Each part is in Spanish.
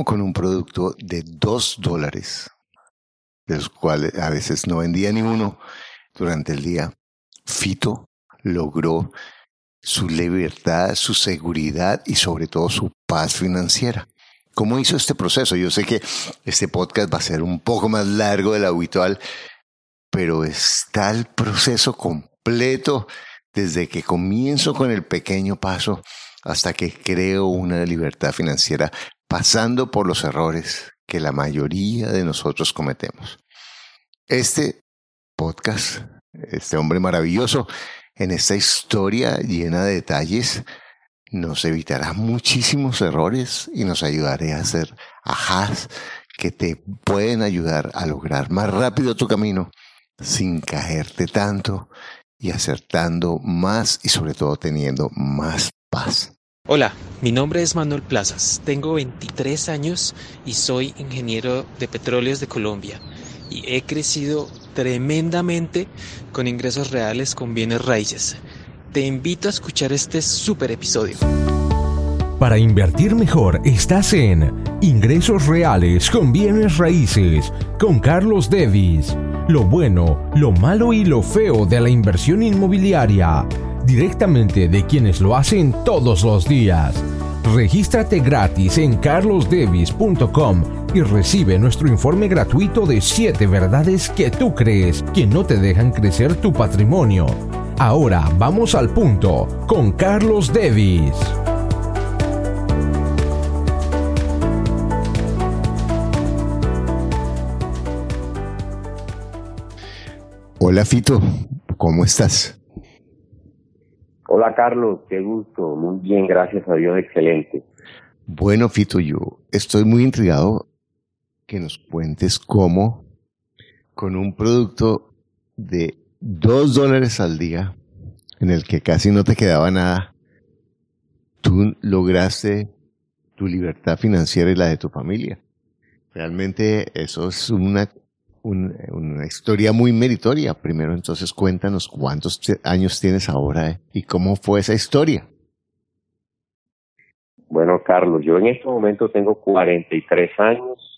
con un producto de dos dólares, de los cuales a veces no vendía ni uno durante el día, Fito logró su libertad, su seguridad y sobre todo su paz financiera. ¿Cómo hizo este proceso? Yo sé que este podcast va a ser un poco más largo de lo habitual, pero está el proceso completo desde que comienzo con el pequeño paso hasta que creo una libertad financiera, pasando por los errores que la mayoría de nosotros cometemos. Este podcast, este hombre maravilloso, en esta historia llena de detalles, nos evitará muchísimos errores y nos ayudará a hacer ajás que te pueden ayudar a lograr más rápido tu camino sin caerte tanto y acertando más y sobre todo teniendo más paz. Hola, mi nombre es Manuel Plazas, tengo 23 años y soy ingeniero de petróleos de Colombia y he crecido tremendamente con ingresos reales con bienes raíces. Te invito a escuchar este super episodio. Para invertir mejor estás en Ingresos Reales con Bienes Raíces con Carlos Devis. Lo bueno, lo malo y lo feo de la inversión inmobiliaria. Directamente de quienes lo hacen todos los días. Regístrate gratis en carlosdevis.com y recibe nuestro informe gratuito de 7 verdades que tú crees que no te dejan crecer tu patrimonio. Ahora vamos al punto con Carlos Devis. Hola Fito, ¿cómo estás? Hola Carlos, qué gusto, muy bien, gracias a Dios, excelente. Bueno Fito, yo estoy muy intrigado que nos cuentes cómo con un producto de dos dólares al día, en el que casi no te quedaba nada, tú lograste tu libertad financiera y la de tu familia. Realmente eso es una, una historia muy meritoria. Primero entonces cuéntanos cuántos años tienes ahora y cómo fue esa historia. Bueno, Carlos, yo en este momento tengo 43 años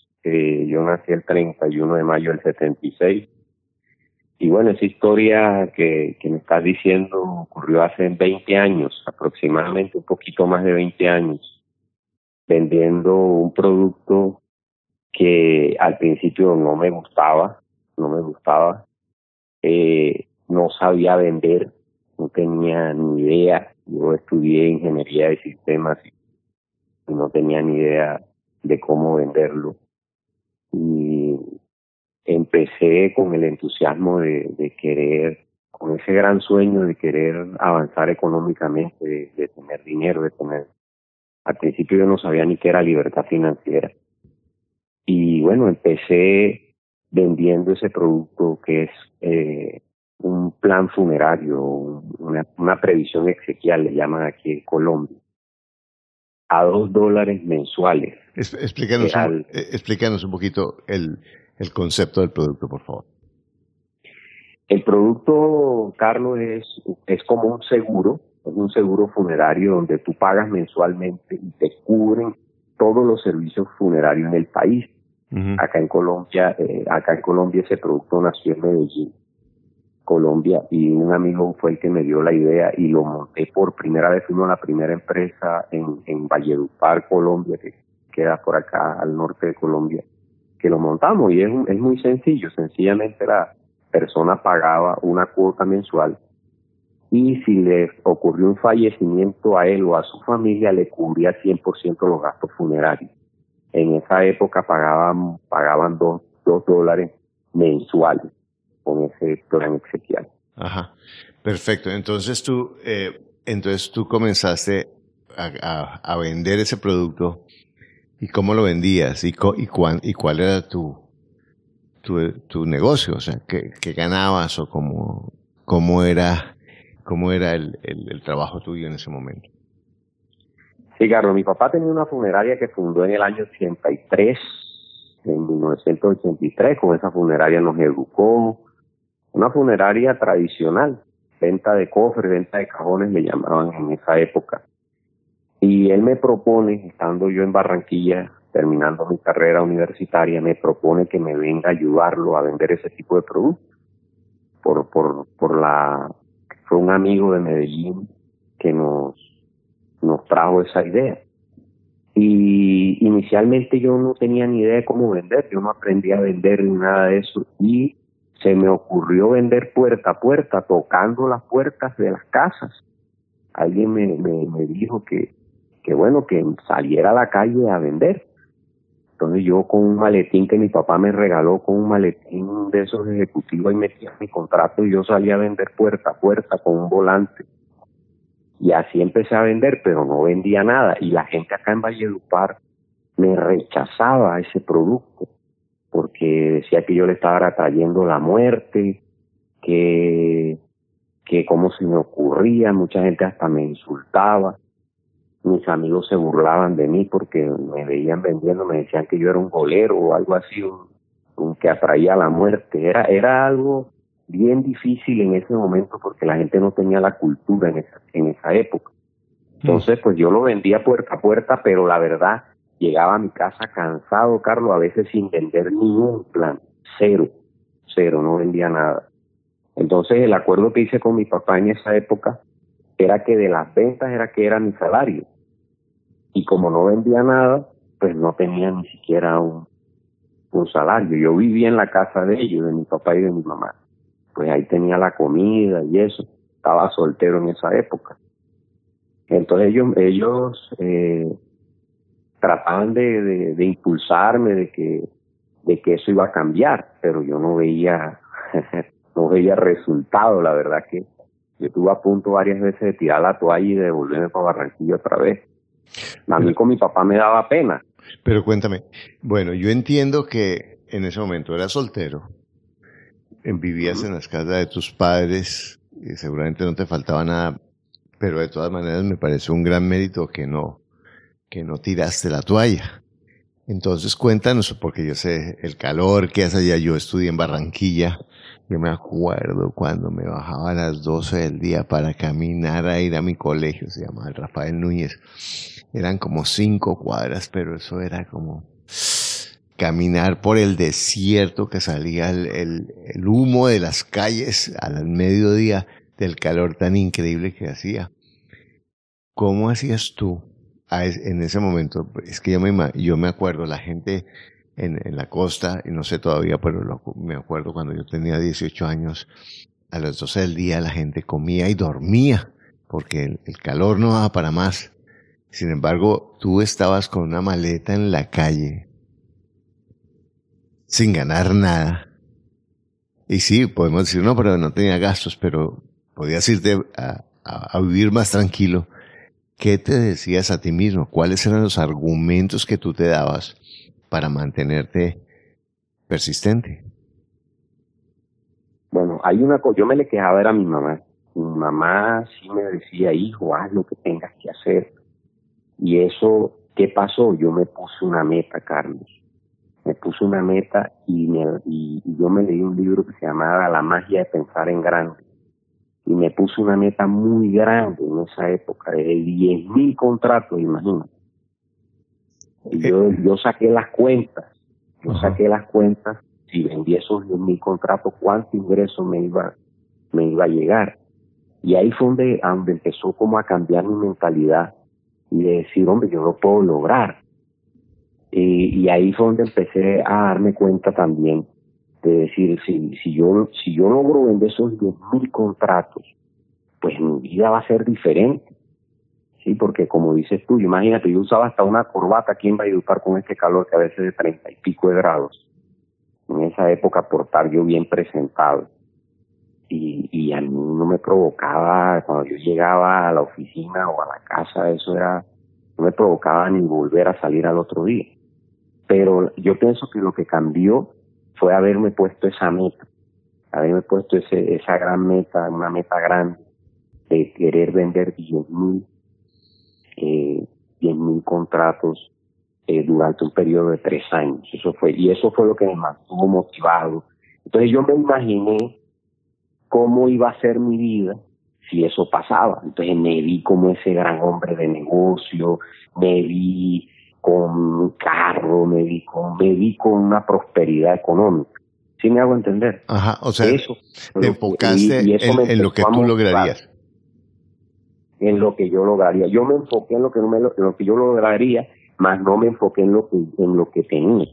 yo nací el 31 de mayo del 76. Y bueno, esa historia que, que me estás diciendo ocurrió hace 20 años, aproximadamente un poquito más de 20 años, vendiendo un producto que al principio no me gustaba, no me gustaba, eh, no sabía vender, no tenía ni idea. Yo estudié ingeniería de sistemas y no tenía ni idea de cómo venderlo y empecé con el entusiasmo de, querer, con ese gran sueño de querer avanzar económicamente, de, tener dinero, de tener... Al principio yo no sabía ni qué era libertad financiera. Y bueno, empecé vendiendo ese producto que es eh, un plan funerario, una, una previsión exequial, le llaman aquí en Colombia a dos dólares mensuales. explícanos, un, eh, explícanos un poquito el, el concepto del producto, por favor. El producto, Carlos, es, es como un seguro, es un seguro funerario donde tú pagas mensualmente y te cubren todos los servicios funerarios en el país. Acá en Colombia, eh, acá en Colombia ese producto nació en Medellín Colombia y un amigo fue el que me dio la idea y lo monté por primera vez, fuimos la primera empresa en, en Valledupar, Colombia, que queda por acá al norte de Colombia, que lo montamos y es, es muy sencillo, sencillamente la persona pagaba una cuota mensual y si le ocurrió un fallecimiento a él o a su familia le cubría 100% los gastos funerarios. En esa época pagaban, pagaban dos, dos dólares mensuales con ese plan exequial. Ajá, perfecto. Entonces tú, eh, entonces tú comenzaste a, a, vender ese producto y cómo lo vendías y, y, cuán, y cuál era tu, tu, tu, negocio, o sea, qué, qué ganabas o cómo, cómo era, cómo era el, el trabajo tuyo en ese momento. Sí, Carlos, mi papá tenía una funeraria que fundó en el año 83, en 1983, con esa funeraria nos educó, una funeraria tradicional, venta de cofres, venta de cajones le llamaban en esa época. Y él me propone, estando yo en Barranquilla, terminando mi carrera universitaria, me propone que me venga a ayudarlo a vender ese tipo de productos. Por, por, por la, fue un amigo de Medellín que nos, nos trajo esa idea. Y inicialmente yo no tenía ni idea de cómo vender, yo no aprendí a vender ni nada de eso. Y se me ocurrió vender puerta a puerta, tocando las puertas de las casas. Alguien me, me, me dijo que, que bueno, que saliera a la calle a vender. Entonces yo con un maletín que mi papá me regaló, con un maletín de esos ejecutivos, ahí metía mi contrato y yo salía a vender puerta a puerta con un volante. Y así empecé a vender, pero no vendía nada. Y la gente acá en Valledupar me rechazaba ese producto porque decía que yo le estaba trayendo la muerte, que, que cómo se me ocurría, mucha gente hasta me insultaba mis amigos se burlaban de mí porque me veían vendiendo, me decían que yo era un golero o algo así, un, que atraía la muerte. Era, era algo bien difícil en ese momento porque la gente no tenía la cultura en esa, en esa época. Entonces, pues yo lo vendía puerta a puerta, pero la verdad, llegaba a mi casa cansado, Carlos, a veces sin vender ni un plan, cero, cero, no vendía nada. Entonces, el acuerdo que hice con mi papá en esa época era que de las ventas era que era mi salario y como no vendía nada, pues no tenía ni siquiera un, un salario. Yo vivía en la casa de ellos, de mi papá y de mi mamá. Pues ahí tenía la comida y eso. Estaba soltero en esa época. Entonces ellos, ellos eh, trataban de, de, impulsarme, de que, de que eso iba a cambiar, pero yo no veía, no veía resultado, la verdad que yo estuve a punto varias veces de tirar la toalla y de volverme para Barranquilla otra vez. A mí con mi papá me daba pena. Pero cuéntame, bueno, yo entiendo que en ese momento eras soltero, vivías en las casas de tus padres, y seguramente no te faltaba nada, pero de todas maneras me parece un gran mérito que no, que no tiraste la toalla. Entonces cuéntanos, porque yo sé el calor que hace allá, yo estudié en Barranquilla, yo me acuerdo cuando me bajaba a las 12 del día para caminar a ir a mi colegio, se llamaba Rafael Núñez. Eran como cinco cuadras, pero eso era como caminar por el desierto que salía el, humo de las calles al mediodía del calor tan increíble que hacía. ¿Cómo hacías tú en ese momento? Es que yo me, yo me acuerdo, la gente en, en la costa, y no sé todavía, pero me acuerdo cuando yo tenía 18 años, a las 12 del día la gente comía y dormía, porque el, calor no daba para más. Sin embargo, tú estabas con una maleta en la calle, sin ganar nada. Y sí, podemos decir, no, pero no tenía gastos, pero podías irte a, vivir más tranquilo. ¿Qué te decías a ti mismo? ¿Cuáles eran los argumentos que tú te dabas para mantenerte persistente? Bueno, hay una cosa, yo me le quejaba era a mi mamá. Mi mamá sí me decía, hijo, haz lo que tengas que hacer. Y eso, ¿qué pasó? Yo me puse una meta, Carlos. Me puse una meta y, me, y, yo me leí un libro que se llamaba La magia de pensar en grande. Y me puse una meta muy grande en esa época, de 10 mil contratos, imagínate. Yo, yo saqué las cuentas, yo saqué las cuentas, si vendí esos 10 mil contratos, cuánto ingreso me iba, me iba a llegar. Y ahí fue donde, donde empezó como a cambiar mi mentalidad y de decir, hombre, yo lo puedo lograr. Y, ahí fue donde empecé a darme cuenta también de decir, si, si yo, si yo logro vender esos 10 mil contratos, pues mi vida va a ser diferente. Sí, porque como dices tú, imagínate, yo usaba hasta una corbata aquí en Valledupar con este calor que a veces de treinta y pico de grados. En esa época portar yo bien presentado. Y, y a mí no me provocaba, cuando yo llegaba a la oficina o a la casa, eso era, no me provocaba ni volver a salir al otro día. Pero yo pienso que lo que cambió fue haberme puesto esa meta, haberme puesto ese, esa gran meta, una meta grande de querer vender 10 mil eh, 10 mil contratos eh, durante un periodo de tres años. Eso fue, y eso fue lo que me mantuvo motivado. Entonces yo me imaginé cómo iba a ser mi vida si eso pasaba. Entonces me vi como ese gran hombre de negocio, me vi con carro, me vi con, me vi con una prosperidad económica. ¿Sí me hago entender? Ajá, o sea, eso, te enfocaste en, lo que tú lograrías. En lo que yo lograría. Yo me enfoqué en lo que, no me, en lo que yo lograría, más no me enfoqué en lo que, en lo que tenía.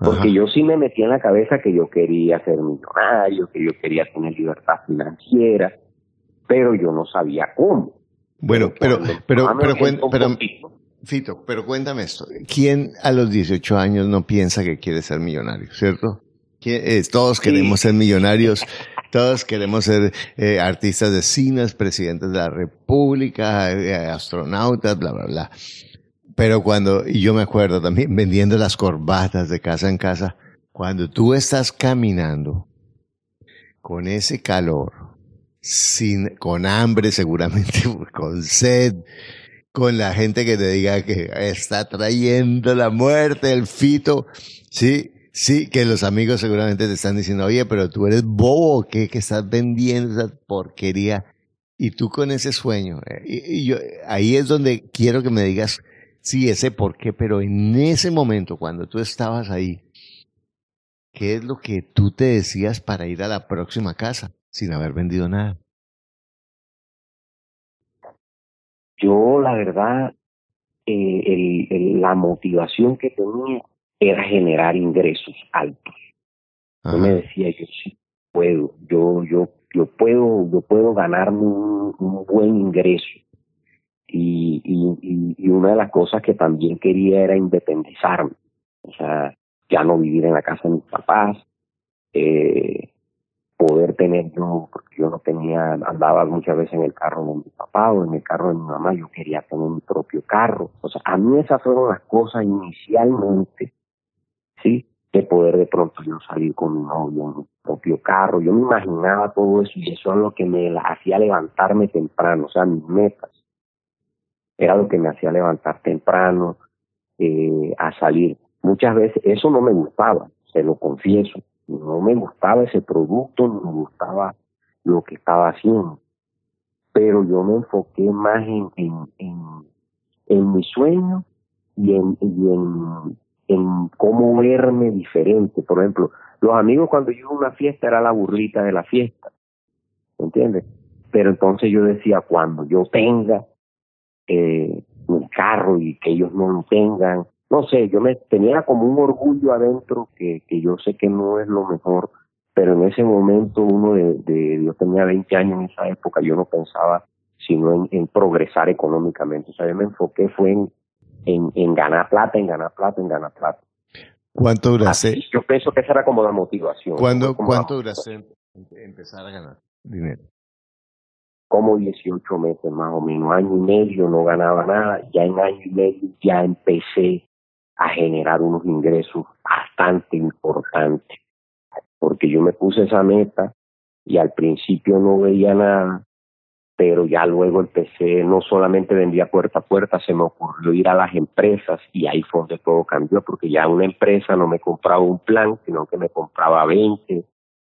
Porque yo sí me metí en la cabeza que yo quería ser millonario, que yo quería tener libertad financiera, pero yo no sabía cómo. Bueno, pero, pero, pero, pero, Fito, pero cuéntame esto. ¿Quién a los 18 años no piensa que quiere ser millonario, cierto? todos queremos ser millonarios, todos queremos ser eh, artistas de cines, presidentes de la república, eh, astronautas, bla, bla, bla. Pero cuando, y yo me acuerdo también vendiendo las corbatas de casa en casa, cuando tú estás caminando con ese calor, sin, con hambre seguramente, con sed, con la gente que te diga que está trayendo la muerte, el fito, sí, sí, que los amigos seguramente te están diciendo, oye, pero tú eres bobo, ¿qué? Que estás vendiendo esa porquería. Y tú con ese sueño, eh, y, yo, ahí es donde quiero que me digas, sí, ese por qué, pero en ese momento, cuando tú estabas ahí, ¿qué es lo que tú te decías para ir a la próxima casa sin haber vendido nada? Yo, la verdad, eh, el, la motivación que tenía era generar ingresos altos. Yo me decía, yo sí puedo, yo, yo, yo puedo, yo puedo ganarme un buen ingreso. Y, y, y, una de las cosas que también quería era independizarme, o sea, ya no vivir en la casa de mis papás, eh, poder tener yo, porque yo no tenía, andaba muchas veces en el carro de mi papá o en el carro de mi mamá, yo quería tener mi propio carro. O sea, a mí esas fueron las cosas inicialmente, ¿sí? De poder de pronto yo salir con mi novio en mi propio carro. Yo me imaginaba todo eso y eso es lo que me hacía levantarme temprano, o sea, mis metas era lo que me hacía levantar temprano, eh, a salir. Muchas veces eso no me gustaba, se lo confieso, no me gustaba ese producto, no me gustaba lo que estaba haciendo, pero yo me enfoqué más en, en, en, en mi sueño y en, y en, en cómo verme diferente. Por ejemplo, los amigos cuando yo iba a una fiesta era la burrita de la fiesta, ¿entiendes? Pero entonces yo decía, cuando yo tenga eh, un carro y que ellos no lo tengan. No sé, yo me tenía como un orgullo adentro que, que yo sé que no es lo mejor, pero en ese momento uno de, de yo tenía 20 años en esa época, yo no pensaba sino en, progresar económicamente. O sea, yo me enfoqué fue en, en, en ganar plata, en ganar plata, en ganar plata. ¿Cuánto duraste? yo pienso que esa era como la motivación. ¿Cuándo, ¿Cuánto duraste empezar a ganar dinero? como 18 meses más o menos, año y medio no ganaba nada, ya en año y medio ya empecé a generar unos ingresos bastante importantes, porque yo me puse esa meta y al principio no veía nada, pero ya luego empecé, no solamente vendía puerta a puerta, se me ocurrió ir a las empresas y ahí fue donde todo cambió, porque ya una empresa no me compraba un plan, sino que me compraba 20,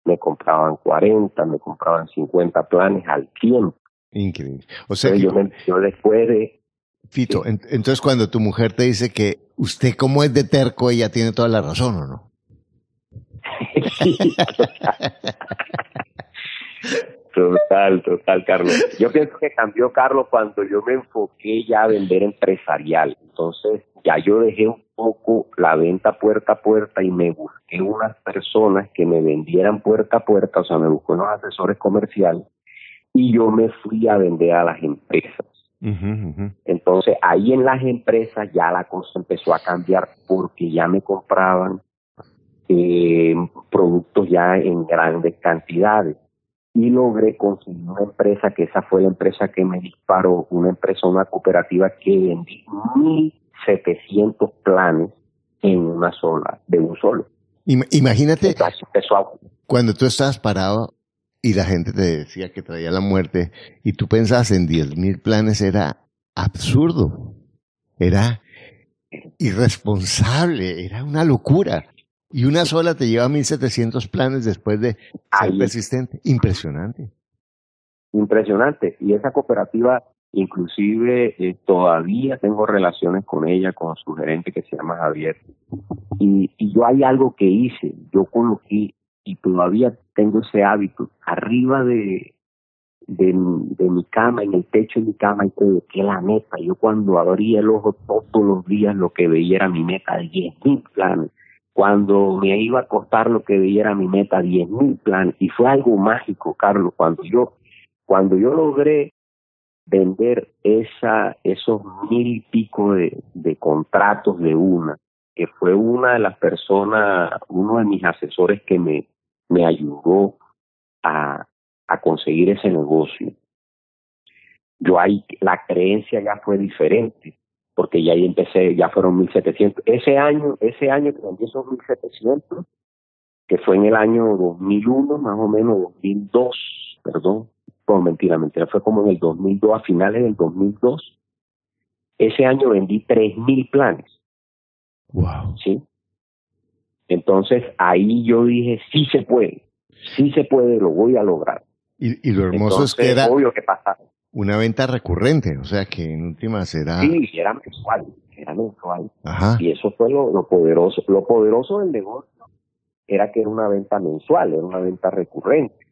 me compraban 40, me compraban 50 planes al tiempo. Increíble. O sea, yo, yo después de... Fito, entonces cuando tu mujer te dice que usted como es de terco, ella tiene toda la razón, ¿o no? total, total, Carlos. Yo pienso que cambió Carlos cuando yo me enfoqué ya a vender empresarial. Entonces, ya yo dejé un poco la venta puerta a puerta y me busqué unas personas que me vendieran puerta a puerta, o sea, me busqué unos asesores comerciales y yo me fui a vender a las empresas. Entonces ahí en las empresas ya la cosa empezó a cambiar porque ya me compraban eh, productos ya en grandes cantidades y logré conseguir una empresa que esa fue la empresa que me disparó, una empresa, una cooperativa que vendí 1.700 planes en una sola, de un solo. Imagínate cuando tú estabas parado y la gente te decía que traía la muerte y tú pensabas en 10 mil planes, era absurdo, era irresponsable, era una locura. Y una sola te lleva 1700 planes después de ser persistente. Impresionante. Impresionante. Y esa cooperativa Inclusive eh, todavía tengo relaciones con ella, con su gerente que se llama Javier. Y, y yo hay algo que hice, yo coloqué y todavía tengo ese hábito, arriba de, de, mi cama, en el techo de mi cama, y que la meta. Yo cuando abría el ojo todos los días lo que veía era mi meta de 10.000 planes. Cuando me iba a acostar lo que veía era mi meta 10.000 planes. Y fue algo mágico, Carlos, cuando yo, cuando yo logré vender esa, esos mil y pico de, de contratos de una, que fue una de las personas, uno de mis asesores que me, me ayudó a, a conseguir ese negocio. Yo ahí, la creencia ya fue diferente, porque ya ahí empecé, ya fueron 1700. Ese año, ese año que vendí esos 1700, que fue en el año 2001, más o menos 2002, perdón, no, mentira, mentira, fue como en el 2002, a finales del 2002. Ese año vendí 3000 planes. Wow. ¿Sí? Entonces ahí yo dije, sí se puede, sí se puede, lo voy a lograr. Y, lo hermoso es que era una venta recurrente, o sea que en última será... Sí, era mensual, era mensual. Ajá. Y eso fue lo, lo poderoso. Lo poderoso del negocio era que era una venta mensual, era una venta recurrente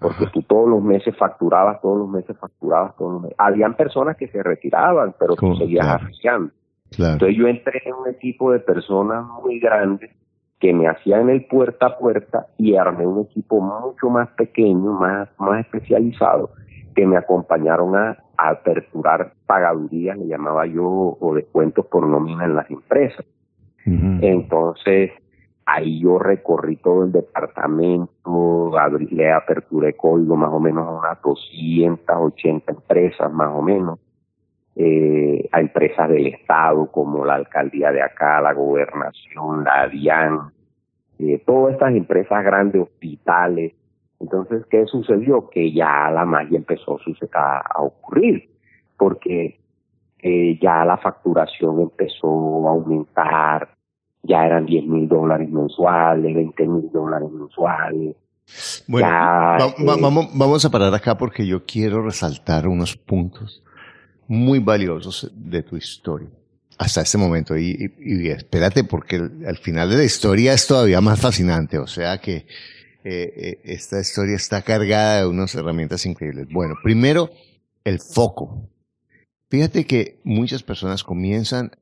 porque tú todos los meses facturabas, todos los meses facturabas, todos los meses. Habían personas que se retiraban, pero tú seguías claro. Entonces yo entré en un equipo de personas muy grandes que me hacían el puerta a puerta y armé un equipo mucho más pequeño, más, más especializado, que me acompañaron a, aperturar pagadurías, le llamaba yo, o descuentos por nómina en las empresas. Entonces, ahí yo recorrí todo el departamento, le aperturé código más o menos a unas 280 empresas más o menos, eh, a empresas del Estado como la alcaldía de acá, la gobernación, la DIAN, eh, todas estas empresas grandes, hospitales. Entonces, ¿qué sucedió? Que ya la magia empezó a, a ocurrir, porque eh, ya la facturación empezó a aumentar, ya eran 10 mil dólares mensuales, 20 mil dólares mensuales. Bueno, eh, vamos, vamos a parar acá porque yo quiero resaltar unos puntos muy valiosos de tu historia hasta este momento. Y, espérate, porque al final de la historia es todavía más fascinante. O sea que eh, eh, esta historia está cargada de unas herramientas increíbles. Bueno, primero, el foco. Fíjate que muchas personas comienzan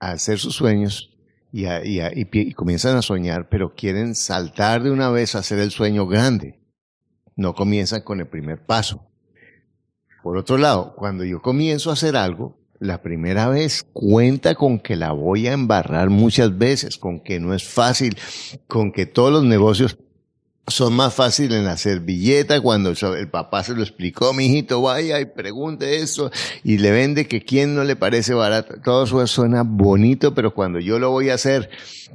a hacer sus sueños y, y, comienzan a soñar, pero quieren saltar de una vez a hacer el sueño grande. No comienzan con el primer paso. Por otro lado, cuando yo comienzo a hacer algo, la primera vez cuenta con que la voy a embarrar muchas veces, con que no es fácil, con que todos los negocios son más fáciles en la servilleta cuando el papá se lo explicó, mi hijito, vaya y pregunte eso y le vende que quién no le parece barato. Todo eso suena bonito, pero cuando yo lo voy a hacer,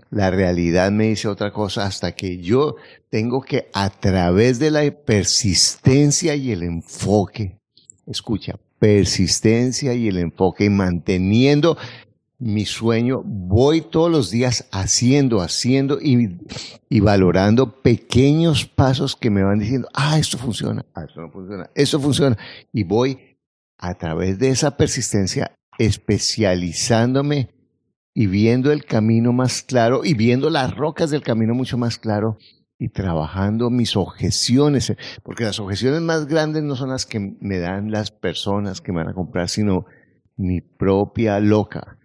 la realidad me dice otra cosa hasta que yo tengo que a través de la persistencia y el enfoque escucha, persistencia y el enfoque y manteniendo mi sueño, voy todos los días haciendo, haciendo y, y, valorando pequeños pasos que me van diciendo, ah, esto funciona, ah, esto no funciona, esto funciona. Y voy a través de esa persistencia especializándome y viendo el camino más claro y viendo las rocas del camino mucho más claro y trabajando mis objeciones, porque las objeciones más grandes no son las que me dan las personas que me van a comprar, sino mi propia loca.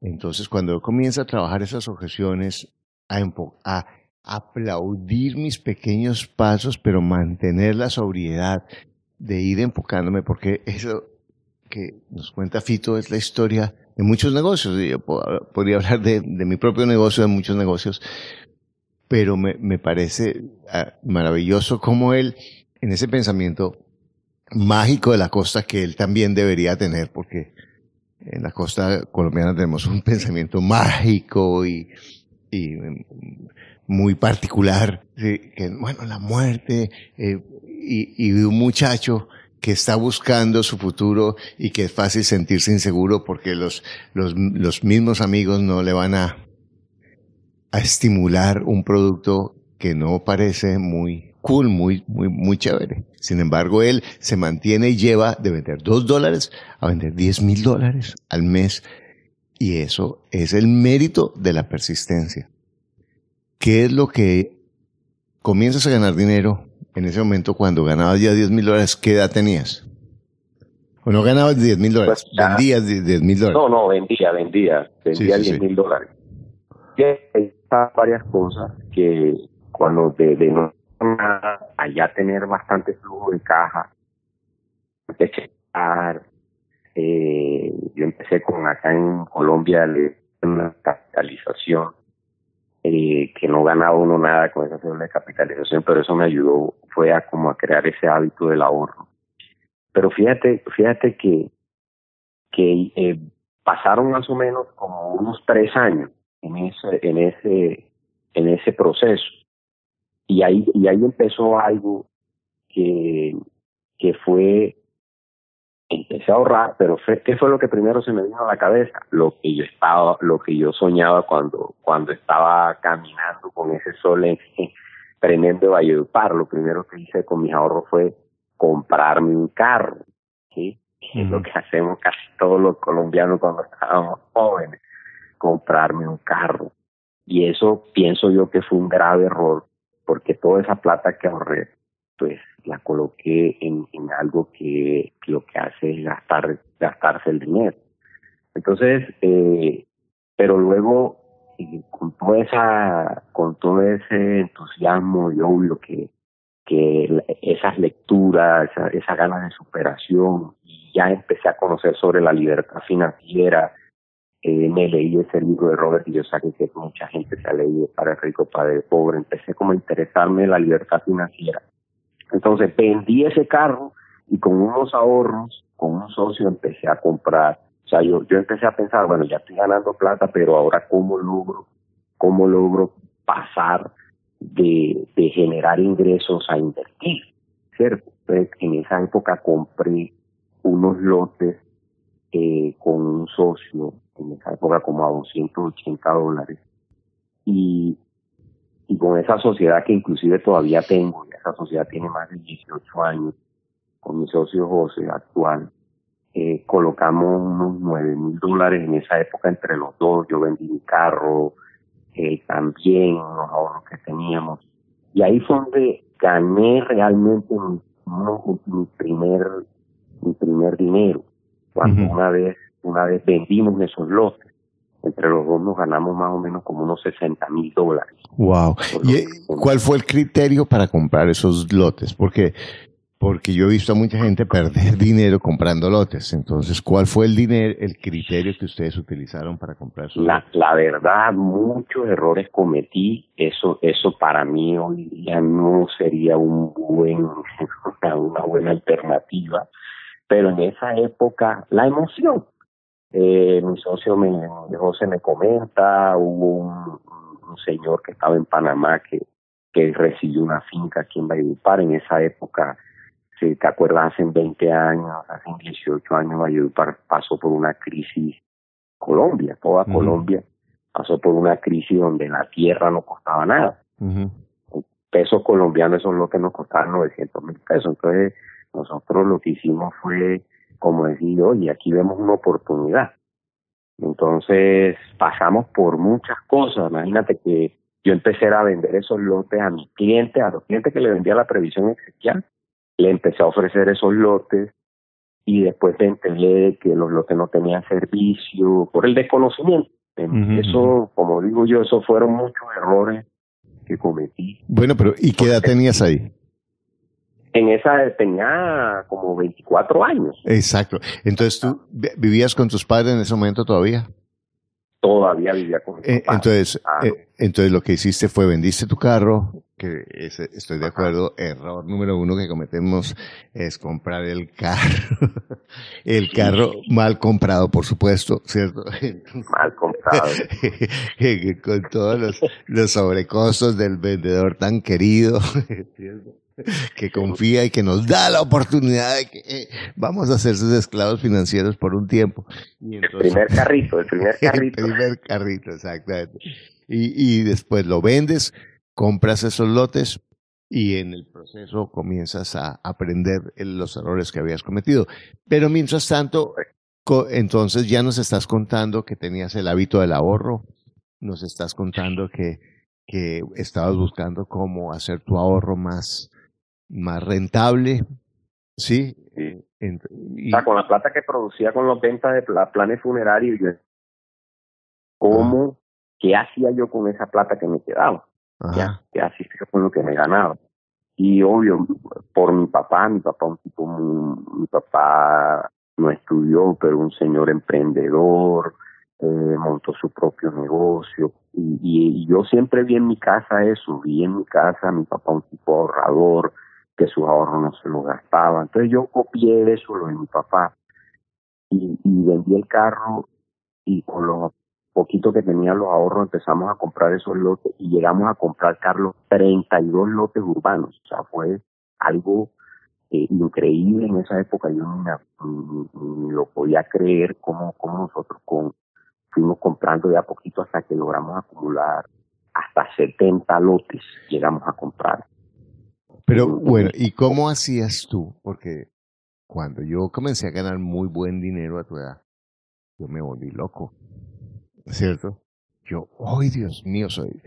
Entonces, cuando yo comienzo a trabajar esas objeciones, a, a aplaudir mis pequeños pasos, pero mantener la sobriedad de ir enfocándome, porque eso que nos cuenta Fito es la historia de muchos negocios. Yo podría hablar de mi propio negocio, de muchos negocios, pero me, me parece ah, maravilloso como él, en ese pensamiento mágico de la costa que él también debería tener, porque en la costa colombiana tenemos un pensamiento mágico y, y mm, muy particular, que bueno, la muerte, eh, y, y un muchacho que está buscando su futuro y que es fácil sentirse inseguro porque los, los, los mismos amigos no le van a, a estimular un producto que no parece muy cool, muy, muy, muy chévere. Sin embargo, él se mantiene y lleva de vender dos dólares a vender diez mil dólares al mes. Y eso es el mérito de la persistencia. ¿Qué es lo que comienzas a ganar dinero en ese momento cuando ganabas ya diez mil dólares? ¿Qué edad tenías? ¿O no ganabas diez mil dólares? Pues vendías diez mil dólares. No, no, vendía, vendía, vendía Sí, sí, 10 sí. mil dólares. Varias cosas que cuando de, de no nada, allá tener bastante flujo de caja, eh, yo empecé con acá en Colombia una capitalización eh, que no ganaba uno nada con esa cédula de capitalización, pero eso me ayudó, fue a como a crear ese hábito del ahorro. Pero fíjate, fíjate que que eh, pasaron más o menos como unos tres años en ese en ese en ese proceso. Y ahí y ahí empezó algo que que fue empecé a ahorrar pero fue, qué fue lo que primero se me vino a la cabeza lo que yo estaba lo que yo soñaba cuando cuando estaba caminando con ese sol en, tremendo Valledupar. Lo primero que hice con mis ahorros fue comprarme un carro ¿sí? que es lo que hacemos casi todos los colombianos cuando estábamos jóvenes, comprarme un carro. Y eso pienso yo que fue un grave error, porque toda esa plata que ahorré, pues la coloqué en, en algo que, lo que hace es gastar, gastarse el dinero. Entonces, eh, pero luego, eh, con toda esa, con todo ese entusiasmo y obvio que, que esas lecturas, esa, esa ganas de superación, y ya empecé a conocer sobre la libertad financiera. Eh, me leí ese libro de Robert Kiyosaki que mucha gente se ha leído, para el rico, para el pobre. Empecé como a interesarme en la libertad financiera. Entonces vendí ese carro y con unos ahorros, con un socio empecé a comprar. O sea, yo, yo empecé a pensar, bueno, ya estoy ganando plata, pero ahora cómo logro, cómo logro pasar de, generar ingresos a invertir, ¿cierto? Entonces, en esa época compré unos lotes eh, con un socio, en esa época como a 280 dólares, y, y con esa sociedad que inclusive todavía tengo, y esa sociedad tiene más de 18 años, con mi socio José actual, eh, colocamos unos 9 mil dólares en esa época entre los dos, yo vendí mi carro, también los ahorros que teníamos. Y ahí fue donde gané realmente mi primer mi primer dinero. Cuando Ujú. una vez una vez vendimos esos lotes, entre los dos nos ganamos más o menos como unos 60 mil dólares. Wow. ¿Y eh, cuál fue el criterio para comprar esos lotes? Porque, porque yo he visto a mucha gente perder dinero comprando lotes. Entonces, ¿cuál fue el dinero, el criterio que ustedes utilizaron para comprar esos La, lotes? la verdad, muchos errores cometí. Eso, eso para mí hoy día no sería un buen, una buena alternativa. Pero en esa época, la emoción. Eh, mi socio me, José me comenta, hubo un, un señor que estaba en Panamá que, que recibió una finca aquí en Valledupar. En esa época, si te acuerdas, hace 20 años, hace 18 años, Valledupar pasó por una crisis Colombia, toda. Colombia pasó por una crisis donde la tierra no costaba nada. Pesos colombianos son lo que nos costaban 900 mil pesos. Entonces, nosotros lo que hicimos fue, como decir, oye, aquí vemos una oportunidad. Entonces, pasamos por muchas cosas. Imagínate que yo empecé a vender esos lotes a mis clientes, a los clientes que le vendía la previsión especial, le empecé a ofrecer esos lotes y después me enteré que los lotes no tenían servicio por el desconocimiento. Eso, como digo yo, esos fueron muchos errores que cometí. Bueno, pero ¿y qué edad tenías ahí? En esa tenía como 24 años. Exacto. Entonces, ¿tú vi- vivías con tus padres en ese momento todavía? Todavía vivía con mis Eh, papás. entonces, eh, entonces lo que hiciste fue vendiste tu carro, que estoy de acuerdo, error número uno que cometemos es comprar el carro, el carro mal comprado, por supuesto, ¿cierto? mal comprado. Con todos los, los sobrecostos del vendedor tan querido, ¿cierto? que confía y que nos da la oportunidad de que eh, vamos a ser sus esclavos financieros por un tiempo. Y El primer carrito, el primer carrito. el primer carrito, exactamente. Y, y después lo vendes, compras esos lotes y en el proceso comienzas a aprender los errores que habías cometido. Pero mientras tanto, entonces ya nos estás contando que tenías el hábito del ahorro, nos estás contando que, que estabas buscando cómo hacer tu ahorro más, más rentable, ¿sí? o sea, con la plata que producía con los ventas de planes funerarios, yo, ¿cómo, qué hacía yo con esa plata que me quedaba? ¿Qué hacía con lo que me ganaba? Y obvio, por mi papá, mi papá un tipo, mi papá no estudió, pero un señor emprendedor, eh, montó su propio negocio. Y, y, yo siempre vi en mi casa eso, vi en mi casa a mi papá un tipo ahorrador, que sus ahorros no se lo gastaba. Entonces yo copié eso, lo de mi papá, y, y vendí el carro y con lo poquito que tenía los ahorros empezamos a comprar esos lotes y llegamos a comprar, Carlos, 32 lotes urbanos. O sea, fue algo eh, increíble en esa época. Yo ni, lo podía creer como nosotros fuimos comprando de a poquito hasta que logramos acumular hasta 70 lotes llegamos a comprar. Pero bueno, ¿y cómo hacías tú? Porque cuando yo comencé a ganar muy buen dinero a tu edad, yo me volví loco, ¿cierto? Yo, ¡ay, Dios mío! Soy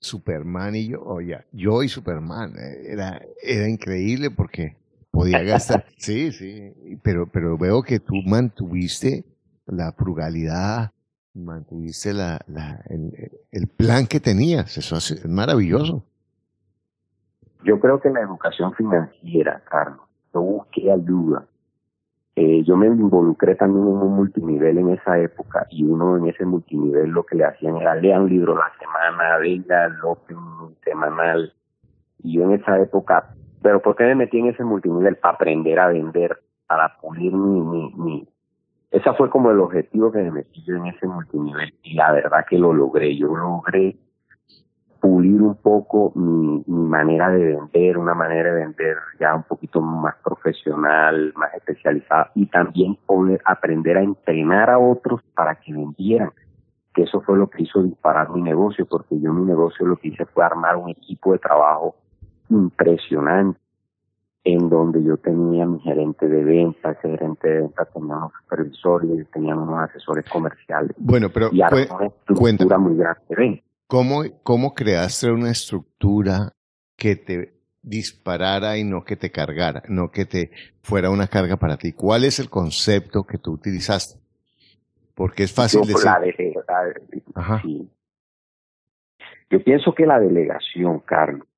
Superman y yo, oye, yo y Superman, eh, era, era increíble porque podía gastar, sí, sí, pero, pero veo que tú mantuviste la frugalidad, mantuviste la, la, el, el plan que tenías, eso es maravilloso. Yo creo que la educación financiera, Carlos, yo busqué ayuda. Eh, yo me involucré también en un multinivel en esa época y uno en ese multinivel lo que le hacían era leer un libro la semana, venga, un semanal. Y yo en esa época, pero ¿por qué me metí en ese multinivel? Para aprender a vender, para pulir mi, mi, mi. Ese fue como el objetivo que me metí yo en ese multinivel y la verdad que lo logré. Yo logré pulir un poco mi, manera de vender, una manera de vender ya un poquito más profesional, más especializada y también poder aprender a entrenar a otros para que vendieran, que eso fue lo que hizo disparar mi negocio, porque yo mi negocio lo que hice fue armar un equipo de trabajo impresionante en donde yo tenía mi gerente de venta, ese gerente de venta tenía unos supervisores, tenía unos asesores comerciales. Bueno, pero y armó una estructura muy grande de venta. ¿Cómo, ¿Cómo creaste una estructura que te disparara y no que te cargara, no que te fuera una carga para ti? ¿Cuál es el concepto que tú utilizaste? Porque es fácil Yo, decir. La Yo pienso que la delegación, Carlos,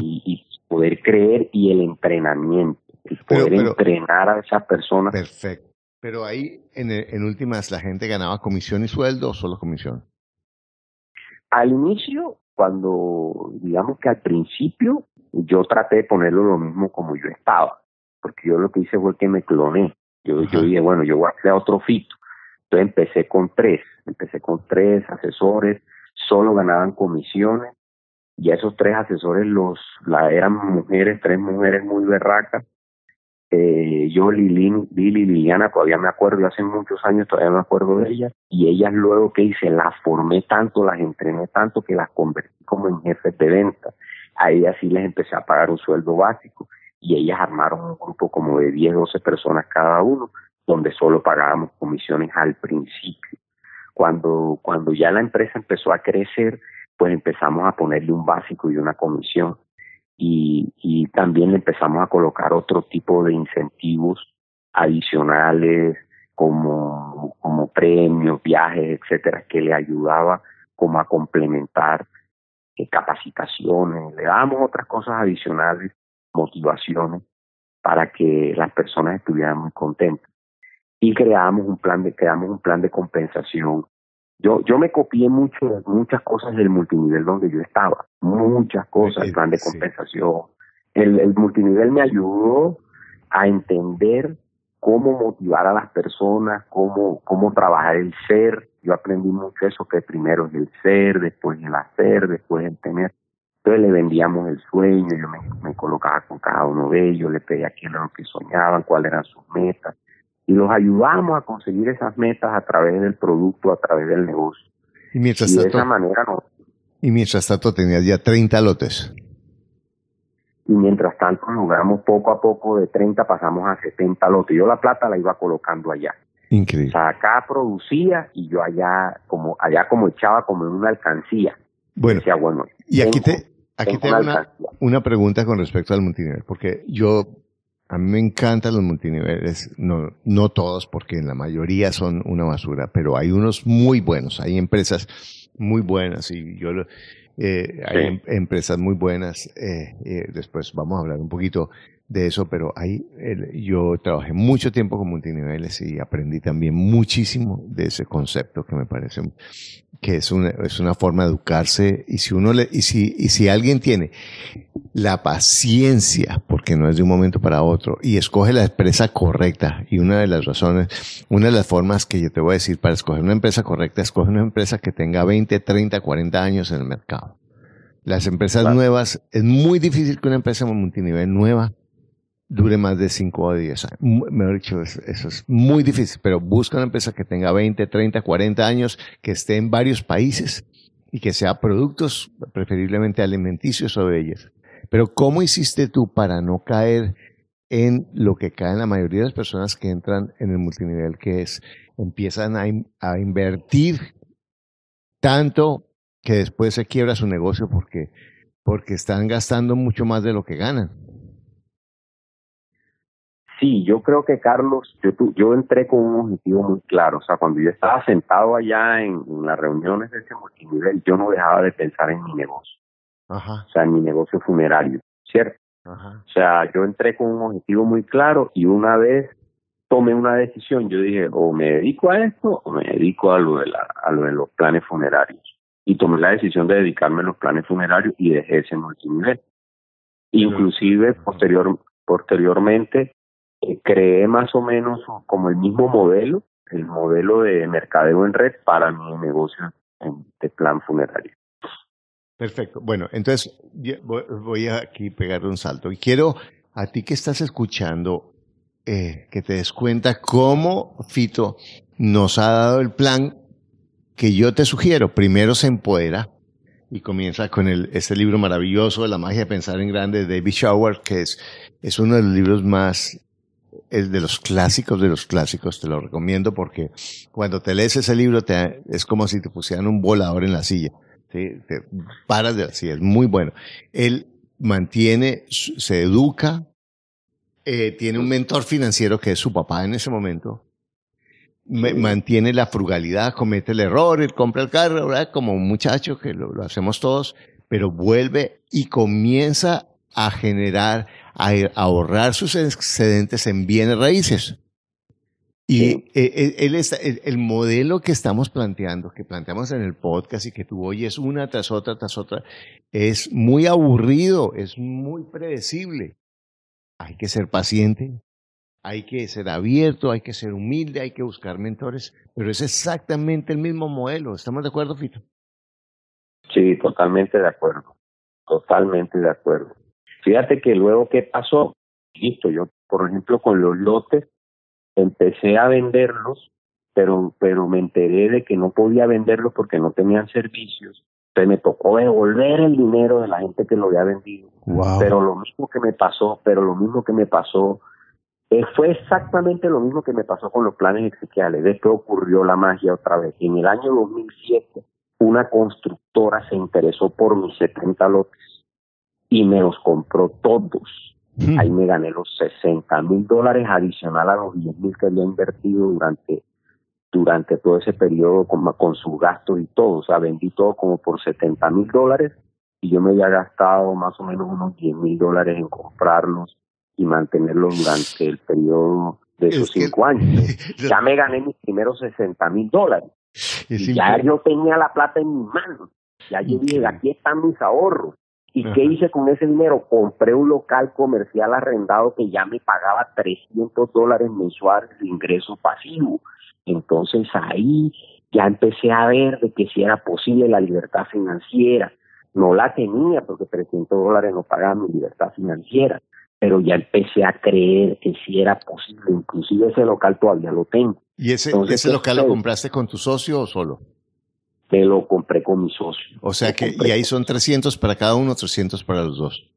Y, poder creer y el entrenamiento, el poder entrenar a esas personas. Perfecto. Pero ahí, en, en últimas, ¿la gente ganaba comisión y sueldo o solo comisión? Al inicio, cuando digamos que al principio yo traté de ponerlo lo mismo como yo estaba, porque yo lo que hice fue que me cloné. Yo, yo dije, bueno, yo voy a crear otro fito. Entonces empecé con tres, empecé con tres asesores, solo ganaban comisiones y esos tres asesores los la, eran mujeres, tres mujeres muy berracas eh, yo, Lili, Lili, Liliana, todavía me acuerdo, hace muchos años todavía me acuerdo de ellas, y ellas luego que hice, las formé tanto, las entrené tanto que las convertí como en jefes de venta. A ellas sí les empecé a pagar un sueldo básico y ellas armaron un grupo como de 10, 12 personas cada uno, donde solo pagábamos comisiones al principio. Cuando, cuando ya la empresa empezó a crecer, pues empezamos a ponerle un básico y una comisión y, y también empezamos a colocar otro tipo de incentivos adicionales como, como premios, viajes, etcétera, que le ayudaba como a complementar eh, capacitaciones, le dábamos otras cosas adicionales, motivaciones para que las personas estuvieran muy contentas. Y creamos un plan de, creamos un plan de compensación yo, yo me copié mucho, muchas cosas del multinivel donde yo estaba, muchas cosas, el plan de compensación. El, el multinivel me ayudó a entender cómo motivar a las personas, cómo, cómo trabajar el ser. Yo aprendí mucho eso, que primero es el ser, después el hacer, después el tener. Entonces le vendíamos el sueño, yo me, me colocaba con cada uno de ellos, le pedía qué era lo que soñaban, cuáles eran sus metas y los ayudamos a conseguir esas metas a través del producto, a través del negocio. Y, mientras de tanto, esa manera no. Y mientras tanto tenías ya 30 lotes. y mientras tanto logramos poco a poco de 30 pasamos a 70 lotes. Yo la plata la iba colocando allá. Increíble. O sea, acá producía y yo allá como allá como echaba como en una alcancía. Bueno, Decía, bueno, y aquí tengo- te, aquí tengo una, alcancía. una pregunta con respecto al multinivel, porque yo, a mí me encantan los multiniveles, no, no todos, porque en la mayoría son una basura, pero hay unos muy buenos, hay empresas muy buenas y yo, lo- eh, hay Sí. em- empresas muy buenas, eh, eh, después vamos a hablar un poquito de eso, pero hay, el- yo trabajé mucho tiempo con multiniveles y aprendí también muchísimo de ese concepto que me parece que es una, es una forma de educarse y si uno le, y si, y si alguien tiene la paciencia, porque no es de un momento para otro, y escoge la empresa correcta, y una de las razones, una de las formas que yo te voy a decir para escoger una empresa correcta, escoge una empresa que tenga 20, 30, 40 años en el mercado. Las empresas Claro. nuevas, es muy difícil que una empresa multinivel nueva dure más de 5 o 10 años. Mejor dicho, es- eso es muy difícil, pero busca una empresa que tenga 20, 30, 40 años, que esté en varios países y que sea productos preferiblemente alimenticios o de ellas. Pero ¿cómo hiciste tú para no caer en lo que caen la mayoría de las personas que entran en el multinivel, que es empiezan a, a invertir tanto que después se quiebra su negocio porque, porque están gastando mucho más de lo que ganan? Sí, yo creo que Carlos, yo, tu- yo entré con un objetivo muy claro. O sea, cuando yo estaba sentado allá en, en las reuniones de ese multinivel, yo no dejaba de pensar en mi negocio, Ajá, o sea, en mi negocio funerario, ¿cierto? ajá. O sea, yo entré con un objetivo muy claro y una vez tomé una decisión, yo dije, o me dedico a esto o me dedico a lo de, la, a lo de los planes funerarios. Y tomé la decisión de dedicarme a los planes funerarios y dejé ese multinivel. Inclusive, posterior, posteriormente, eh, creé más o menos como el mismo modelo, el modelo de mercadeo en red para mi negocio de plan funerario. Perfecto. Bueno, entonces voy, a aquí pegarle un salto. Y quiero a ti que estás escuchando eh, que te des cuenta cómo Fito nos ha dado el plan que yo te sugiero. Primero se empodera y comienza con el, este libro maravilloso la magia de pensar en grande de David Shower, que es, es uno de los libros más, es de los clásicos de los clásicos. Te lo recomiendo porque cuando te lees ese libro te, es como si te pusieran un volador en la silla. ¿sí? Te paras de la silla, es muy bueno. Él mantiene, se educa, eh, tiene un mentor financiero que es su papá en ese momento, me- mantiene la frugalidad, comete el error, él compra el carro, ¿verdad? como un muchacho que lo, lo hacemos todos, pero vuelve y comienza a generar, a, ahorrar sus excedentes en bienes raíces. Y eh, eh, él está, el, el modelo que estamos planteando, que planteamos en el podcast y que tú oyes una tras otra, tras otra, es muy aburrido, es muy predecible. Hay que ser paciente, hay que ser abierto, hay que ser humilde, hay que buscar mentores, pero es exactamente el mismo modelo. ¿Estamos de acuerdo, Fito? Sí, totalmente de acuerdo. Totalmente de acuerdo. Fíjate que luego, ¿qué pasó? Listo, yo, por ejemplo, con los lotes, empecé a venderlos, pero, pero me enteré de que no podía venderlos porque no tenían servicios. Entonces me tocó devolver el dinero de la gente que lo había vendido. Wow. Pero lo mismo que me pasó, pero lo mismo que me pasó, eh, fue exactamente lo mismo que me pasó con los planes exequiales. Después ocurrió la magia otra vez. En el año 2007, una constructora se interesó por mis 70 lotes y me los compró todos. Ahí me gané los 60 mil dólares adicional a los 10 mil que había invertido durante durante todo ese periodo con, con sus gastos y todo. O sea, vendí todo como por 70 mil dólares y yo me había gastado más o menos unos 10 mil dólares en comprarlos y mantenerlos durante el periodo de Es esos que- cinco años. Ya me gané mis primeros 60 mil dólares. Y ya yo tenía la plata en mis manos. Ya yo dije, aquí están mis ahorros. ¿Y Ajá. qué hice con ese dinero? Compré un local comercial arrendado que ya me pagaba 300 dólares mensuales de ingreso pasivo. Entonces ahí ya empecé a ver de que si era posible la libertad financiera. No la tenía porque 300 dólares no pagaba mi libertad financiera, pero ya empecé a creer que sí era posible. Inclusive ese local todavía lo tengo. ¿Y ese, Entonces, ese ¿qué local lo compraste con tu socio o solo? Me lo compré con mi socio. O sea que, y ahí son 300 para cada uno, 300 para los dos.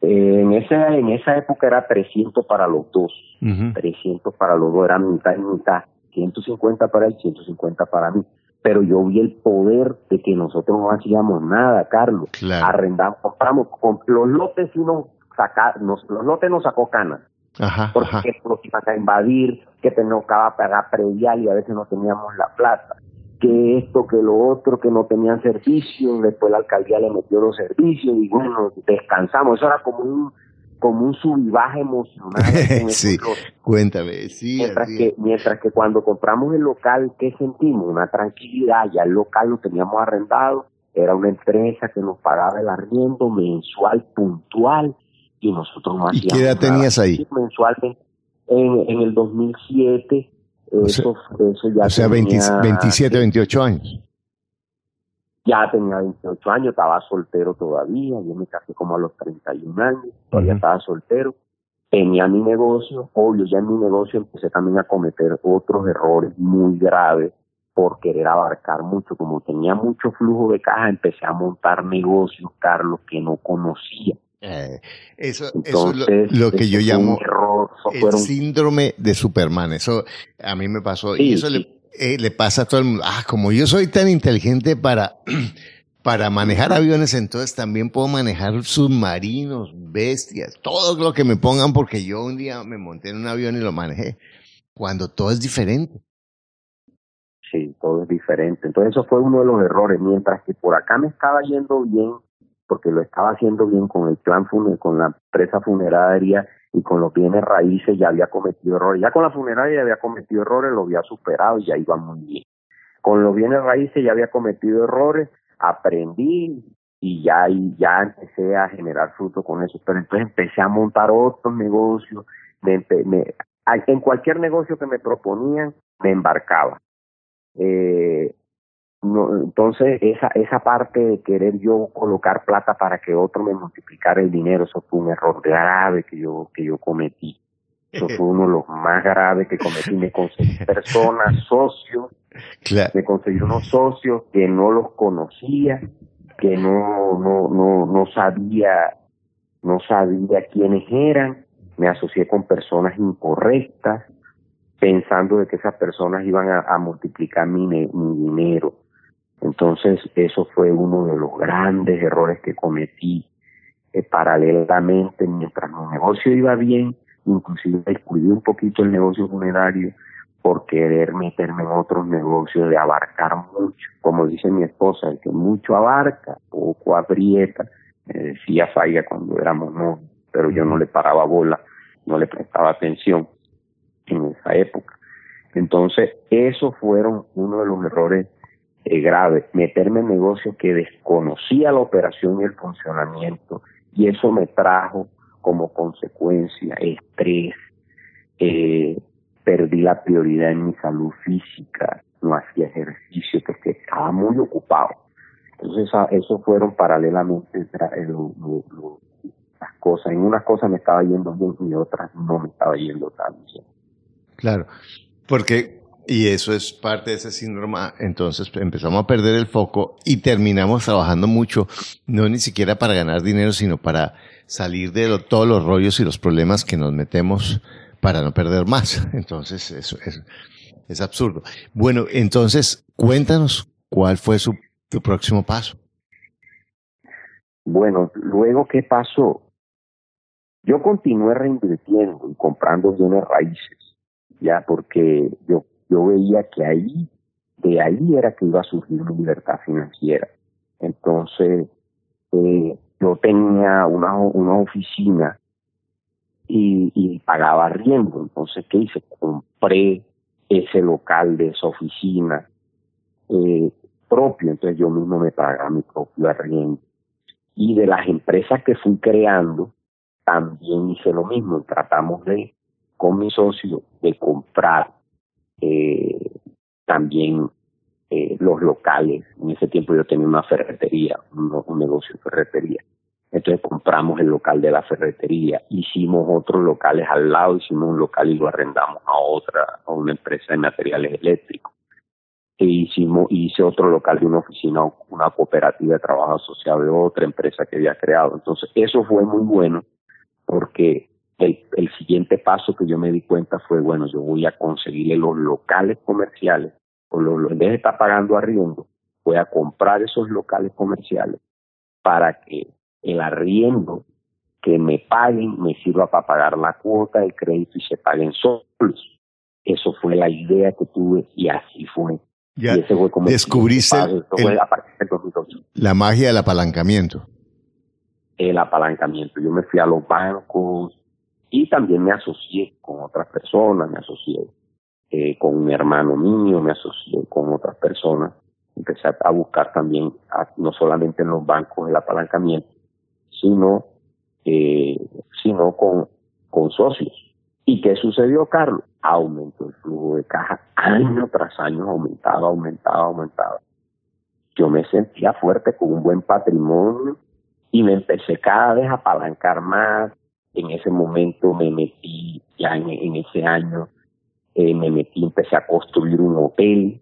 Eh, en ese, en esa época era 300 para los dos. 300 para los dos, era mitad y mitad. 150 para él, 150 para mí. Pero yo vi el poder de que nosotros no hacíamos nada, Carlos. Arrendamos, compramos, con, los lotes y nos saca, los lotes nos sacó canas. Ajá, porque nos iban a invadir, que teníamos que pagar predial y a veces no teníamos la plata que esto, que lo otro, que no tenían servicios, después la alcaldía le metió los servicios y bueno, descansamos, eso era como un como un subivaje emocional. sí, cuéntame, sí. Mientras que, mientras que cuando compramos el local, ¿qué sentimos? Una tranquilidad, ya el local lo teníamos arrendado, era una empresa que nos pagaba el arriendo mensual, puntual, y nosotros no hacíamos ¿Y qué edad tenías ahí? Mensualmente, en, en el 2007, eso, eso ya o sea, 27, 28 años. Ya tenía 28 años, estaba soltero todavía, yo me casé como a los 31 años, todavía estaba soltero, tenía mi negocio, obvio, ya en mi negocio empecé también a cometer otros errores muy graves por querer abarcar mucho, como tenía mucho flujo de caja, empecé a montar negocios, Carlos, que no conocía. Eh, eso, eso, es lo, que yo llamo el síndrome de Superman. Eso a mí me pasó y eso le, eh, le, pasa a todo el mundo. Ah, como yo soy tan inteligente para, para manejar aviones, entonces también puedo manejar submarinos, bestias, todo lo que me pongan porque yo un día me monté en un avión y lo manejé. Cuando todo es diferente. Sí, todo es diferente. Entonces eso fue uno de los errores. Mientras que por acá me estaba yendo bien, porque lo estaba haciendo bien con el plan con la empresa funeraria y con los bienes raíces ya había cometido errores. Ya con la funeraria ya había cometido errores, lo había superado y ya iba muy bien. Con los bienes raíces ya había cometido errores, aprendí y ya, y ya empecé a generar fruto con eso. Pero entonces empecé a montar otros negocios. en cualquier negocio que me proponían, me embarcaba. Eh, no, entonces, esa, esa parte de querer yo colocar plata para que otro me multiplicara el dinero, eso fue un error grave que yo, que yo cometí. Eso fue uno de los más graves que cometí. Me conseguí personas, socios, me conseguí unos socios que no los conocía, que no, no, no, no sabía, no sabía quiénes eran, me asocié con personas incorrectas, pensando de que esas personas iban a, multiplicar mi, mi dinero. Entonces, eso fue uno de los grandes errores que cometí eh, paralelamente mientras mi negocio iba bien, inclusive descuidé un poquito el negocio funerario por querer meterme en otros negocios de abarcar mucho. Como dice mi esposa, el que mucho abarca, poco aprieta, me decía Falla cuando éramos novios, pero yo no le paraba bola, no le prestaba atención en esa época. Entonces, esos fueron uno de los errores eh, grave, meterme en negocios que desconocía la operación y el funcionamiento y eso me trajo como consecuencia estrés, eh, perdí la prioridad en mi salud física, no hacía ejercicio porque estaba muy ocupado. Entonces eso fueron paralelamente eh, las cosas. En unas cosas me estaba yendo bien y otras no me estaba yendo tan bien. Claro, porque y eso es parte de ese síndrome. Entonces empezamos a perder el foco y terminamos trabajando mucho, no ni siquiera para ganar dinero, sino para salir de todos los rollos y los problemas que nos metemos para no perder más. Entonces eso es, es absurdo. Bueno, entonces cuéntanos cuál fue su, tu próximo paso. Bueno, luego qué pasó. Yo continué reinvirtiendo y comprando bienes raíces, ya porque yo yo veía que ahí, de ahí era que iba a surgir libertad financiera. Entonces, eh, yo tenía una, una oficina y, y pagaba arriendo. Entonces, ¿qué hice? Compré ese local de esa oficina eh, propio. Entonces, yo mismo me pagaba mi propio arriendo. Y de las empresas que fui creando, también hice lo mismo. Tratamos de, con mi socio, de comprar eh, también eh, los locales. En ese tiempo yo tenía una ferretería, un, negocio de ferretería. Entonces compramos el local de la ferretería, hicimos otros locales al lado, hicimos un local y lo arrendamos a otra, a una empresa de materiales eléctricos. E hicimos, hice otro local de una oficina, una cooperativa de trabajo asociado de otra empresa que había creado. Entonces eso fue muy bueno porque el, el siguiente paso que yo me di cuenta fue, bueno, yo voy a conseguirle los locales comerciales, o lo, en vez de estar pagando arriendo, voy a comprar esos locales comerciales para que el arriendo que me paguen me sirva para pagar la cuota, el crédito y se paguen solos. Eso fue la idea que tuve y así fue. Ya descubriste la magia del apalancamiento. El apalancamiento. Yo me fui a los bancos y también me asocié con otras personas, me asocié eh, con un hermano mío, me asocié con otras personas. Empecé a buscar también, no solamente en los bancos el apalancamiento, sino, eh, sino con, con socios. ¿Y qué sucedió, Carlos? Aumentó el flujo de caja año tras año, aumentaba, aumentaba, aumentaba. Yo me sentía fuerte con un buen patrimonio y me empecé cada vez a apalancar más. En ese momento me metí, ya en, ese año, eh, me metí, empecé a construir un hotel,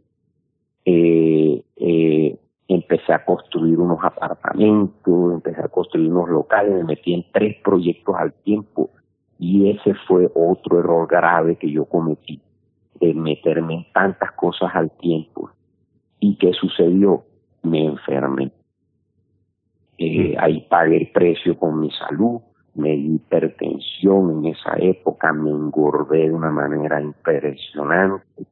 eh, eh, empecé a construir unos apartamentos, empecé a construir unos locales, me metí en tres proyectos al tiempo y ese fue otro error grave que yo cometí, de meterme en tantas cosas al tiempo. ¿Y qué sucedió? Me enfermé. Eh, ahí pagué el precio con mi salud, me hipertensión en esa época, me engordé de una manera impresionante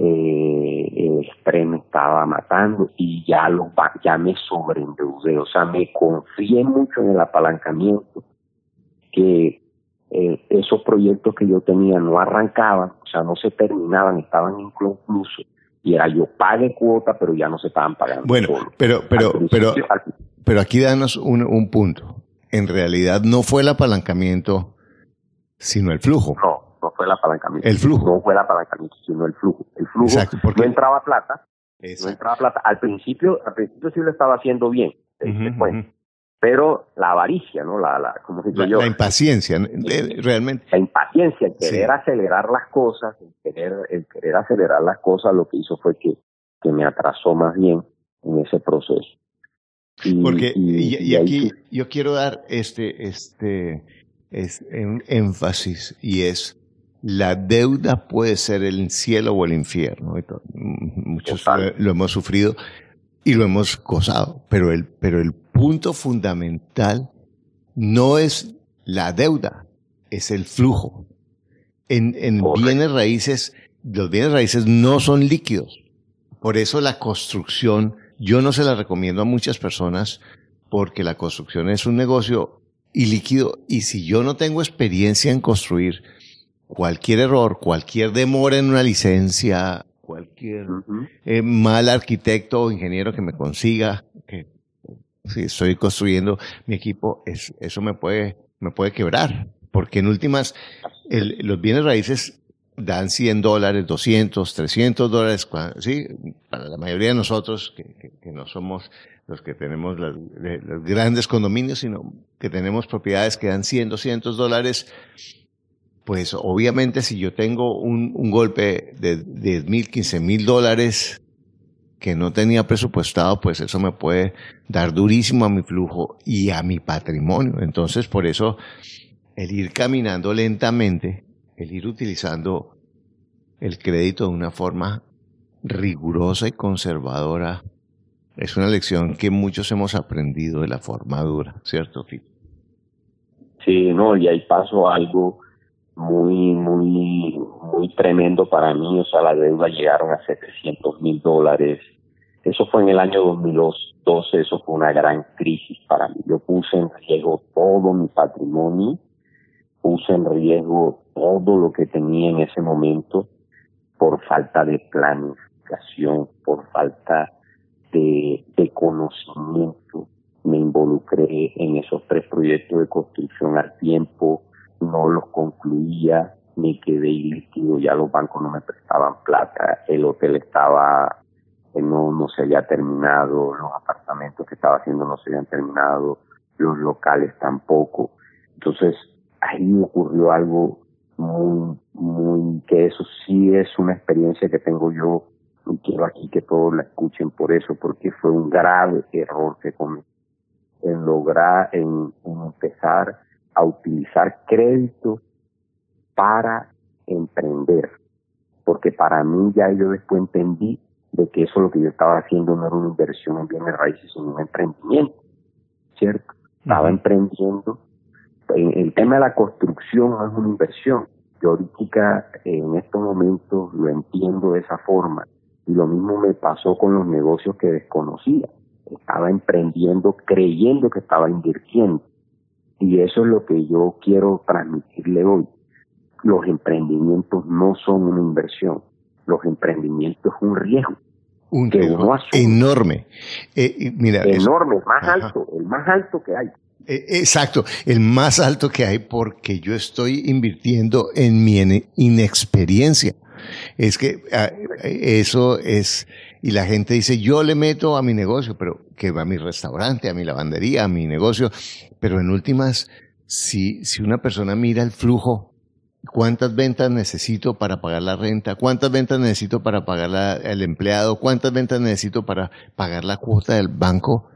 eh, el estrés me estaba matando y ya, lo, ya me sobreendeudé, o sea, me confié mucho en el apalancamiento, que eh, esos proyectos que yo tenía no arrancaban, o sea, no se terminaban, estaban inconclusos, y era yo pague cuota, pero ya no se estaban pagando. Bueno, pero, pero, pero, pero aquí danos un, un punto. En realidad no fue el apalancamiento, sino el flujo. No, no fue el apalancamiento. El flujo. No fue el apalancamiento, sino el flujo. El flujo no entraba plata. No entraba plata. Al principio, al principio sí lo estaba haciendo bien. Este, pero la avaricia, ¿no? La, la, como la, yo, la impaciencia, realmente. La impaciencia, el querer acelerar las cosas, el querer, el querer acelerar las cosas, lo que hizo fue que, que me atrasó más bien en ese proceso. Y, Porque, y, aquí yo quiero dar este, este, es un énfasis y es la deuda puede ser el cielo o el infierno. Muchos lo, hemos sufrido y lo hemos gozado, pero el, pero el punto fundamental no es la deuda, es el flujo. En, en bienes raíces, los bienes raíces no son líquidos. Por eso la construcción, yo no se la recomiendo a muchas personas porque la construcción es un negocio ilíquido y si yo no tengo experiencia en construir, cualquier error, cualquier demora en una licencia, cualquier eh, mal arquitecto o ingeniero que me consiga, que si estoy construyendo mi equipo, es, eso me puede, me puede quebrar. Porque en últimas, los bienes raíces dan 100 dólares, 200, 300 dólares, sí, para la mayoría de nosotros que, no somos los que tenemos los grandes condominios, sino que tenemos propiedades que dan 100, 200 dólares, pues obviamente si yo tengo un, un golpe de 10 mil, 15 mil dólares que no tenía presupuestado, pues eso me puede dar durísimo a mi flujo y a mi patrimonio. Entonces, por eso, el ir caminando lentamente, el ir utilizando el crédito de una forma rigurosa y conservadora, es una lección que muchos hemos aprendido de la forma dura, ¿cierto, Tito? Sí, no, y ahí paso algo muy, muy, muy tremendo para mí. O sea, la deuda llegaron a 700 mil dólares. Eso fue en el año 2012, eso fue una gran crisis para mí. Yo puse en riesgo todo mi patrimonio, puse en riesgo todo lo que tenía en ese momento por falta de planificación, por falta de, conocimiento. Me involucré en esos tres proyectos de construcción al tiempo, no los concluía, me quedé ilíquido, ya los bancos no me prestaban plata, el hotel estaba, eh, no, no se había terminado, los apartamentos que estaba haciendo no se habían terminado, los locales tampoco. Entonces, ahí ocurrió algo muy, muy, que eso sí es una experiencia que tengo yo y quiero aquí que todos la escuchen por eso, porque fue un grave error que cometí en lograr, en empezar a utilizar crédito para emprender, porque para mí ya yo después entendí de que eso lo que yo estaba haciendo no era una inversión en bienes raíces, sino un emprendimiento, ¿cierto? Estaba emprendiendo. El tema de la construcción no es una inversión. Yo ahorita en estos momentos lo entiendo de esa forma. Y lo mismo me pasó con los negocios que desconocía. Estaba emprendiendo creyendo que estaba invirtiendo. Y eso es lo que yo quiero transmitirle hoy. Los emprendimientos no son una inversión. Los emprendimientos es un riesgo. Un riesgo enorme. Eh, mira, enorme, más alto, el más alto que hay. Eh, exacto, el más alto que hay porque yo estoy invirtiendo en mi inexperiencia. Es que ah, eso es, y la gente dice, yo le meto a mi negocio, pero que va a mi restaurante, a mi lavandería, a mi negocio, pero en últimas, si, si una persona mira el flujo, cuántas ventas necesito para pagar la renta, cuántas ventas necesito para pagar el empleado, cuántas ventas necesito para pagar la cuota del banco,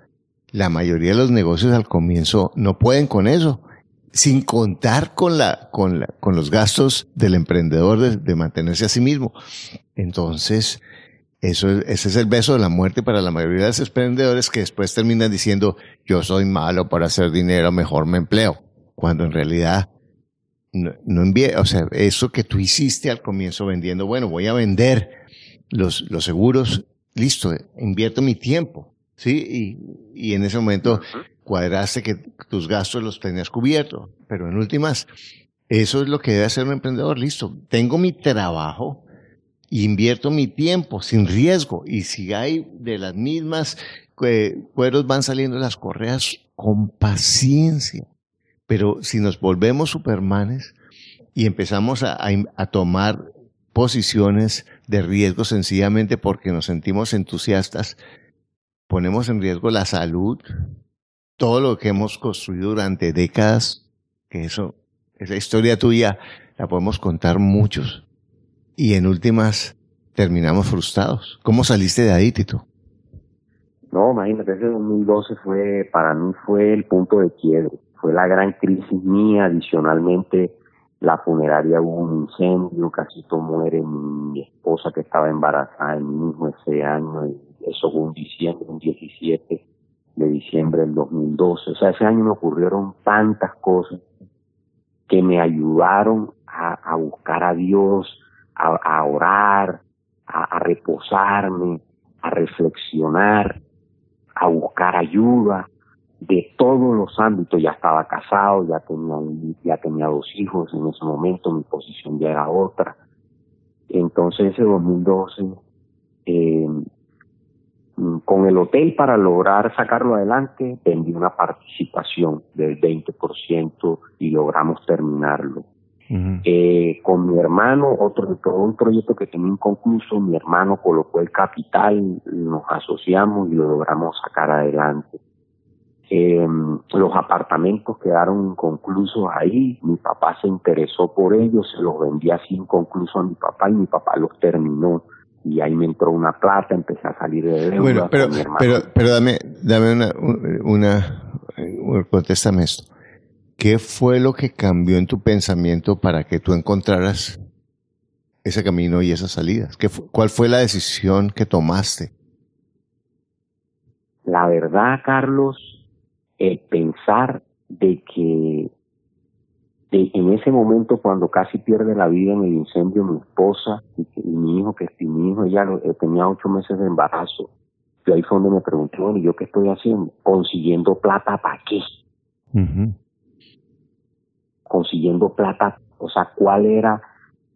la mayoría de los negocios al comienzo no pueden con eso, sin contar con la, con los gastos del emprendedor de, mantenerse a sí mismo. Entonces, eso, ese es el beso de la muerte para la mayoría de los emprendedores que después terminan diciendo, yo soy malo para hacer dinero, mejor me empleo. Cuando en realidad no, no o sea, eso que tú hiciste al comienzo vendiendo, bueno, voy a vender los, los seguros, listo, invierto mi tiempo, ¿sí? Y, y en ese momento cuadraste que tus gastos los tenías cubiertos, pero en últimas, eso es lo que debe hacer un emprendedor, listo, tengo mi trabajo, invierto mi tiempo sin riesgo y si hay de las mismas cueros van saliendo las correas con paciencia. Pero si nos volvemos supermanes y empezamos a, a tomar posiciones de riesgo sencillamente porque nos sentimos entusiastas, ponemos en riesgo la salud, todo lo que hemos construido durante décadas, que eso, esa historia tuya la podemos contar muchos y en últimas terminamos frustrados. ¿Cómo saliste de ahí, Tito? No, imagínate, ese 2012 fue, para mí fue el punto de quiebre. Fue la gran crisis mía. Adicionalmente, la funeraria hubo un incendio, casi todo muere mi esposa que estaba embarazada en mi hijo ese año. Y eso fue un diciembre, un 17 de diciembre del 2012. O sea, ese año me ocurrieron tantas cosas que me ayudaron a, a buscar a Dios, a, orar, a, reposarme, a reflexionar, a buscar ayuda de todos los ámbitos. Ya estaba casado, ya tenía, ya tenía dos hijos en ese momento, mi posición ya era otra. Entonces, ese 2012, eh, con el hotel para lograr sacarlo adelante, vendí una participación del 20% y logramos terminarlo. Eh, con mi hermano, otro, un proyecto que tenía inconcluso, mi hermano colocó el capital, nos asociamos y lo logramos sacar adelante. Eh, los apartamentos quedaron inconclusos ahí, mi papá se interesó por ellos, se los vendía así inconcluso a mi papá y mi papá los terminó y ahí me entró una plata, empecé a salir de deuda. Bueno, pero, pero, pero dame, dame una, una, una, contéstame esto. ¿Qué fue lo que cambió en tu pensamiento para que tú encontraras ese camino y esas salidas? ¿Qué ¿Cuál fue la decisión que tomaste? La verdad, Carlos, el pensar de que en ese momento cuando casi pierde la vida en el incendio mi esposa y, mi hijo, que mi hijo ya eh, tenía ocho meses de embarazo, yo ahí fue donde me pregunté, bueno, ¿y yo qué estoy haciendo? Consiguiendo plata para qué? consiguiendo plata, o sea, cuál era,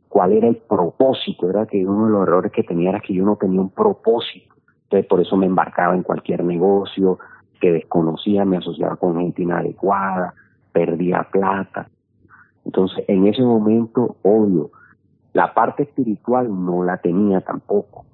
cuál era el propósito, era que uno de los errores que tenía era que yo no tenía un propósito, entonces por eso me embarcaba en cualquier negocio que desconocía, me asociaba con gente inadecuada, perdía plata. Entonces, en ese momento, obvio, la parte espiritual no la tenía tampoco.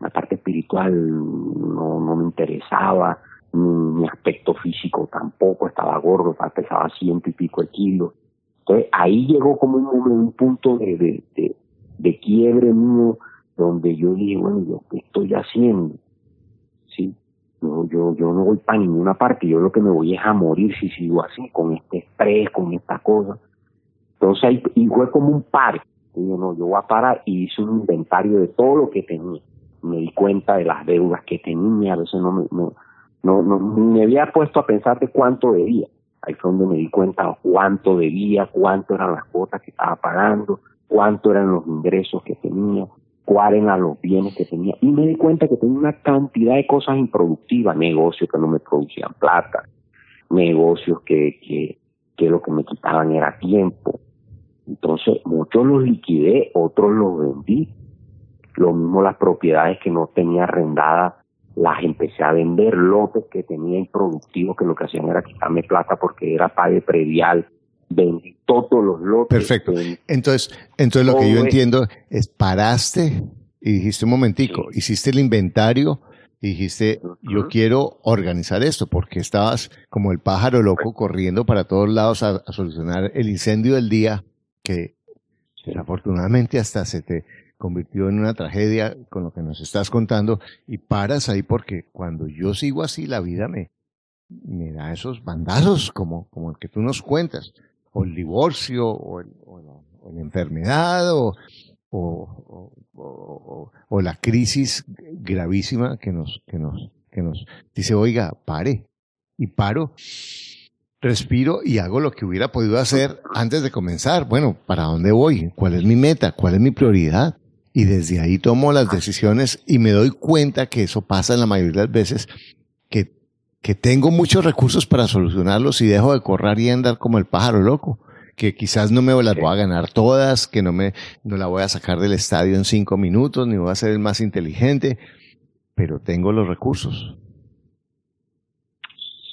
La parte espiritual no, no me interesaba, mi, aspecto físico tampoco, estaba gordo, pesaba ciento y pico de kilos. Entonces ahí llegó como un, un punto de, de, de, quiebre mío donde yo dije, bueno, ¿qué estoy haciendo? ¿Sí? yo, yo, yo no voy para ninguna parte, yo lo que me voy es a morir si sigo así, con este estrés, con esta cosa. Entonces ahí, fue como un par. Yo no, yo voy a parar y hice un inventario de todo lo que tenía. Me di cuenta de las deudas que tenía, a veces no me, no, no, no me había puesto a pensar de cuánto debía. Ahí fue donde me di cuenta cuánto debía, cuánto eran las cuotas que estaba pagando, cuánto eran los ingresos que tenía, cuáles eran los bienes que tenía. Y me di cuenta que tenía una cantidad de cosas improductivas, negocios que no me producían plata, negocios que, que, que lo que me quitaban era tiempo. Entonces, muchos los liquidé, otros los vendí. Lo mismo las propiedades que no tenía arrendadas, las empecé a vender, lotes que tenía improductivos, que lo que hacían era quitarme plata porque era pague predial, vendí todos los lotes. Perfecto. Entonces, entonces lo que yo entiendo es paraste y dijiste un momentico, hiciste el inventario y dijiste, yo quiero organizar esto porque estabas como el pájaro loco corriendo para todos lados a, solucionar el incendio del día que desafortunadamente hasta se te convirtió en una tragedia con lo que nos estás contando y paras ahí porque cuando yo sigo así la vida me, me da esos bandazos como, como el que tú nos cuentas o el divorcio, o, la, enfermedad, o, o, la crisis gravísima que nos, que nos, que nos dice, oiga, pare. Y paro, respiro y hago lo que hubiera podido hacer antes de comenzar. Bueno, ¿para dónde voy? ¿Cuál es mi meta? ¿Cuál es mi prioridad? Y desde ahí tomo las decisiones y me doy cuenta que eso pasa en la mayoría de las veces, que que tengo muchos recursos para solucionarlos y dejo de correr y andar como el pájaro loco, que quizás no me las voy a ganar todas, que no me no la voy a sacar del estadio en cinco minutos, ni voy a ser el más inteligente, pero tengo los recursos.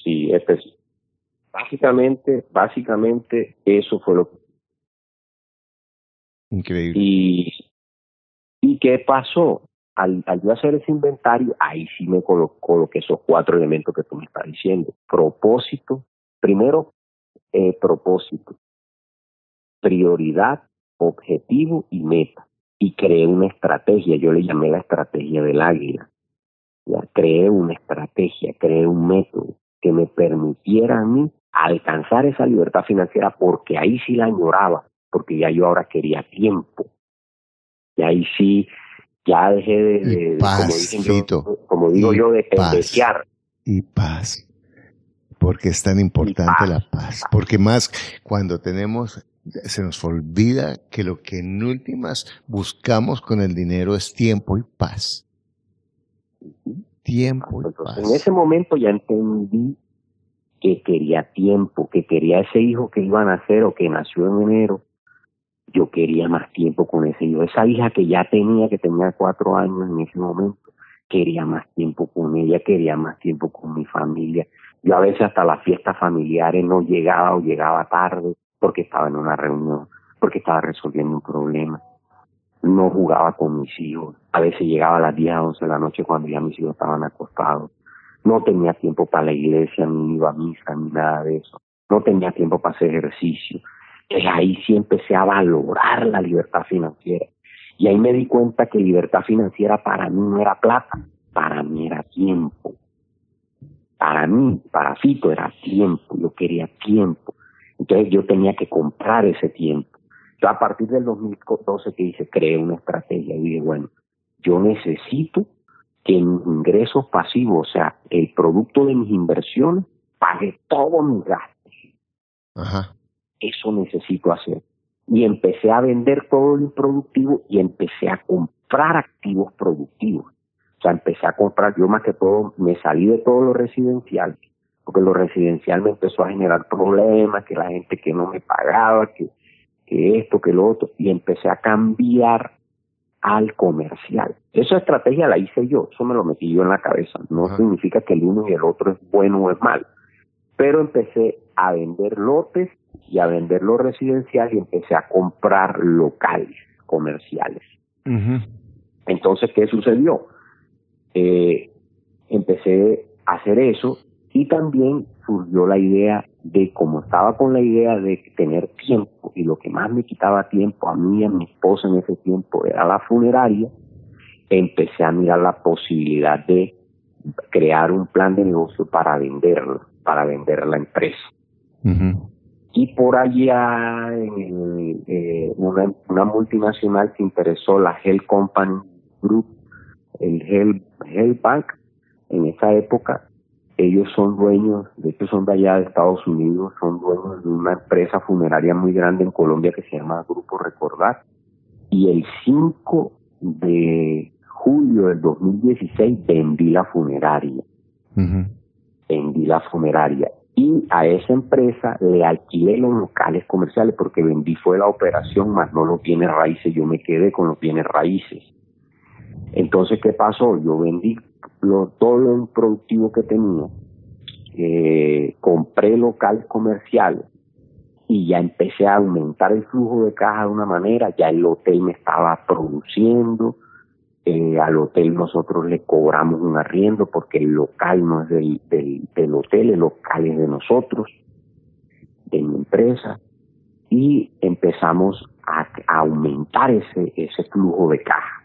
Sí, este básicamente, básicamente eso fue lo que Increíble. Y, ¿Y qué pasó? al, yo hacer ese inventario, ahí sí me coloqué esos cuatro elementos que tú me estás diciendo. Propósito, primero, eh, propósito, prioridad, objetivo y meta. Y creé una estrategia, yo le llamé la estrategia del águila. Ya creé una estrategia, creé un método que me permitiera a mí alcanzar esa libertad financiera porque ahí sí la añoraba, porque ya yo ahora quería tiempo. Y ahí sí ya dejé de, como, digo yo, de pendejear. Y paz. Porque es tan importante la paz. Porque más cuando tenemos, se nos olvida que lo que en últimas buscamos con el dinero es tiempo y paz. Tiempo y paz. En ese momento ya entendí que quería tiempo, que quería ese hijo que iba a nacer o que nació en enero, yo quería más tiempo con ese hijo. Esa hija que ya tenía, que tenía cuatro años en ese momento, quería más tiempo con ella, quería más tiempo con mi familia. Yo a veces hasta las fiestas familiares no llegaba o llegaba tarde porque estaba en una reunión, porque estaba resolviendo un problema. No jugaba con mis hijos. A veces llegaba a las 10 a 11 de la noche cuando ya mis hijos estaban acostados. No tenía tiempo para la iglesia, ni iba a misa, ni nada de eso. No tenía tiempo para hacer ejercicio ahí sí empecé a valorar la libertad financiera. Y ahí me di cuenta que libertad financiera para mí no era plata, para mí era tiempo. Para mí, para Fito era tiempo, yo quería tiempo. Entonces yo tenía que comprar ese tiempo. Yo a partir del 2012 que hice, creé una estrategia y dije, bueno, yo necesito que mis ingresos pasivos, o sea, el producto de mis inversiones, pague todos mis gastos. Ajá eso necesito hacer. Y empecé a vender todo lo improductivo y empecé a comprar activos productivos. O sea, empecé a comprar, yo más que todo me salí de todo lo residencial, porque lo residencial me empezó a generar problemas, que la gente que no me pagaba, que, que esto, que lo otro, y empecé a cambiar al comercial. Esa estrategia la hice yo, eso me lo metí yo en la cabeza. No significa que el uno y el otro es bueno o es malo. Pero empecé a vender lotes y a vender lo residencial y empecé a comprar locales comerciales. Entonces, ¿qué sucedió? Eh, empecé a hacer eso y también surgió la idea de, como estaba con la idea de tener tiempo y lo que más me quitaba tiempo a mí y a mi esposa en ese tiempo era la funeraria, empecé a mirar la posibilidad de crear un plan de negocio para venderlo, para vender la empresa. Y por allá en eh, una, una, multinacional se interesó, la Hell Company Group, el Hell, Hell Bank, en esa época, ellos son dueños, de hecho son de allá de Estados Unidos, son dueños de una empresa funeraria muy grande en Colombia que se llama Grupo Recordar. Y el 5 de julio del 2016 vendí la funeraria. Vendí la funeraria. Y a esa empresa le alquilé los locales comerciales porque vendí fue la operación, más no los bienes raíces. Yo me quedé con los bienes raíces. Entonces, ¿qué pasó? Yo vendí lo, todo lo productivo que tenía, eh, compré locales comerciales y ya empecé a aumentar el flujo de caja de una manera, ya el hotel me estaba produciendo, eh, al hotel nosotros le cobramos un arriendo porque el local no es del, del, hotel, el local es de nosotros, de mi empresa, y empezamos a, a aumentar ese, ese flujo de caja.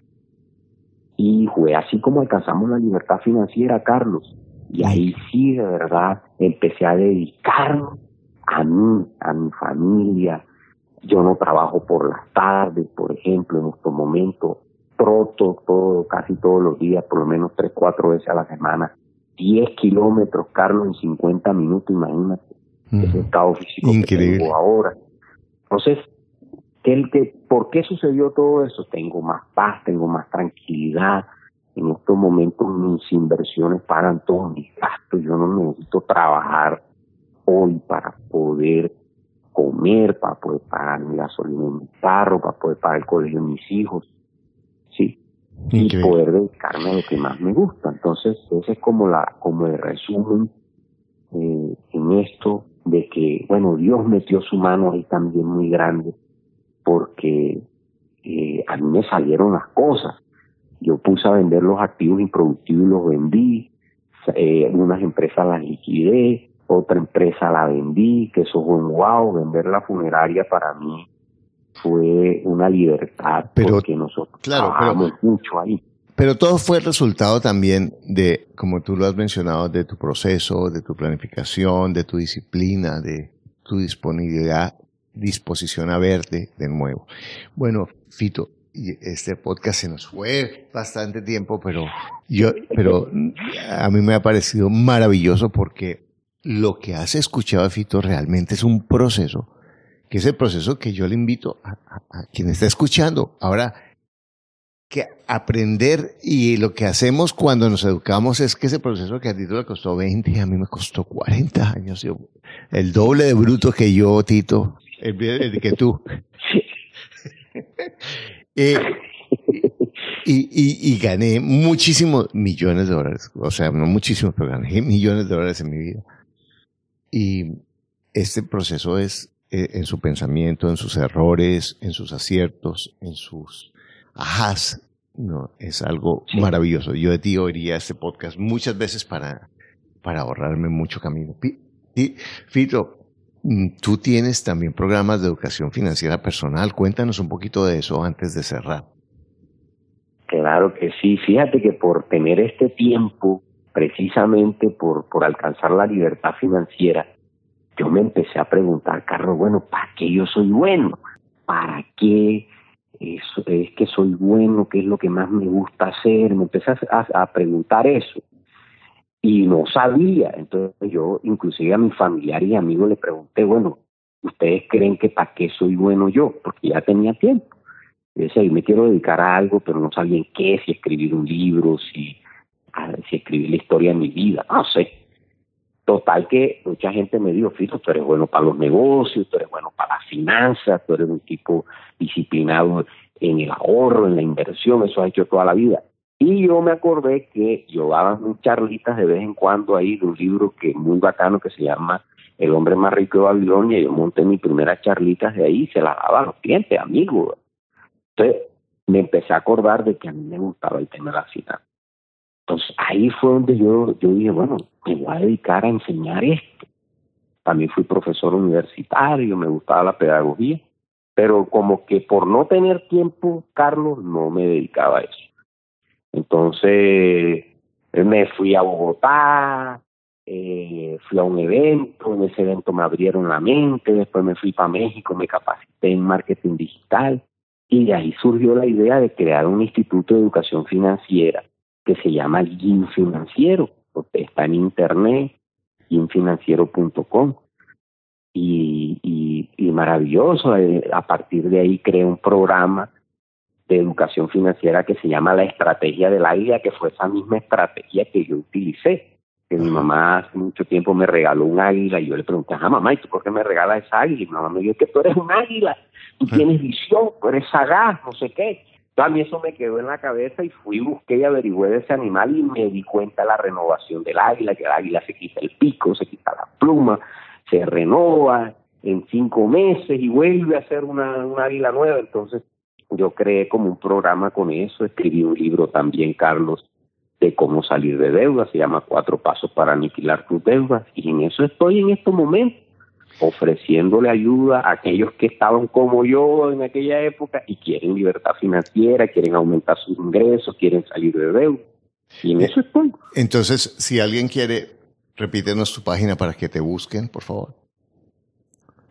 Y fue así como alcanzamos la libertad financiera, Carlos. Y ahí sí, de verdad, empecé a dedicarme a mí, a mi familia. Yo no trabajo por las tardes, por ejemplo, en estos momentos. Troto todo, casi todos los días, por lo menos tres, cuatro veces a la semana. Diez kilómetros, Carlos, en 50 minutos, imagínate. Ese estado físico que tengo ahora. Entonces, ¿Qué, que, ¿Por qué sucedió todo eso? Tengo más paz, tengo más tranquilidad. En estos momentos mis inversiones pagan todos mis gastos. Yo no necesito trabajar hoy para poder comer, para poder pagar mi gasolina en mi carro, para poder pagar el colegio de mis hijos. Sí. Y poder dedicarme a lo que más me gusta. Entonces, ese es como la, como el resumen eh, en esto de que, bueno, Dios metió su mano ahí también muy grande porque eh, a mí me salieron las cosas. Yo puse a vender los activos improductivos y los vendí. Eh, unas empresas las liquidé, otra empresa la vendí, que eso fue un wow. Vender la funeraria para mí fue una libertad porque nosotros trabajamos mucho ahí. Pero todo fue el resultado también de, como tú lo has mencionado, de tu proceso, de tu planificación, de tu disciplina, de tu disponibilidad disposición a verte de nuevo. Bueno, Fito, este podcast se nos fue bastante tiempo, pero yo, pero a mí me ha parecido maravilloso porque lo que has escuchado, Fito, realmente es un proceso, que es el proceso que yo le invito a, quien está escuchando. Ahora, que aprender y lo que hacemos cuando nos educamos es que ese proceso que a ti le costó 20 y a mí me costó 40 años, el doble de bruto que yo, Tito, el, que tú. Eh, y, y, gané muchísimos millones de dólares. O sea, no muchísimos, pero gané millones de dólares en mi vida. Y este proceso es eh, en su pensamiento, en sus errores, en sus aciertos, en sus ajás. No, es algo maravilloso. Yo de ti oiría este podcast muchas veces para, para ahorrarme mucho camino. Fito, tú tienes también programas de educación financiera personal. Cuéntanos un poquito de eso antes de cerrar. Claro que sí. Fíjate que por tener este tiempo, precisamente por, por alcanzar la libertad financiera, yo me empecé a preguntar, Carlos, bueno, ¿para qué yo soy bueno? ¿Para qué es, es que soy bueno? ¿Qué es lo que más me gusta hacer? Me empecé a, a preguntar eso y no sabía. Entonces yo inclusive a mi familiar y amigos le pregunté, bueno, ¿ustedes creen que para qué soy bueno yo? Porque ya tenía tiempo. Yo decía, yo me quiero dedicar a algo, pero no sabía en qué, si escribir un libro, si, si escribir la historia de mi vida, no sé. Total que mucha gente me dijo, Fito, tú eres bueno para los negocios, tú eres bueno para las finanzas, tú eres un tipo disciplinado en el ahorro, en la inversión, eso has hecho toda la vida. Y yo me acordé que yo daba charlitas de vez en cuando ahí de un libro que muy bacano que se llama El hombre más rico de Babilonia. Yo monté mis primeras charlitas de ahí y se las daba a los clientes, amigos. Entonces me empecé a acordar de que a mí me gustaba el tema de la cita. Entonces ahí fue donde yo, yo dije, bueno, me voy a dedicar a enseñar esto. También fui profesor universitario, me gustaba la pedagogía, pero como que por no tener tiempo, Carlos, no me dedicaba a eso. Entonces, Me fui a Bogotá, eh, fui a un evento, en ese evento me abrieron la mente, después me fui para México, me capacité en marketing digital y de ahí surgió la idea de crear un instituto de educación financiera que se llama GIN Financiero, porque está en internet, ginfinanciero.com. Y, y, y maravilloso, eh, a partir de ahí creé un programa de educación financiera que se llama la estrategia del águila, que fue esa misma estrategia que yo utilicé. Que mi mamá hace mucho tiempo me regaló un águila y yo le pregunté, ah, mamá, ¿y tú por qué me regalas esa águila? Y mi mamá me dijo que tú eres un águila, tú tienes visión, tú eres sagaz, no sé qué. Entonces a mí eso me quedó en la cabeza y fui, busqué y averigüé de ese animal y me di cuenta de la renovación del águila, que el águila se quita el pico, se quita la pluma, se renova en cinco meses y vuelve a ser una, una águila nueva. Entonces yo creé como un programa con eso, escribí un libro también, Carlos, de cómo salir de deudas, se llama Cuatro Pasos para Aniquilar tus Deudas, y en eso estoy en estos momentos, ofreciéndole ayuda a aquellos que estaban como yo en aquella época y quieren libertad financiera, quieren aumentar sus ingresos, quieren salir de deuda. Y en eso estoy. Entonces, si alguien quiere, repítenos tu página para que te busquen, por favor.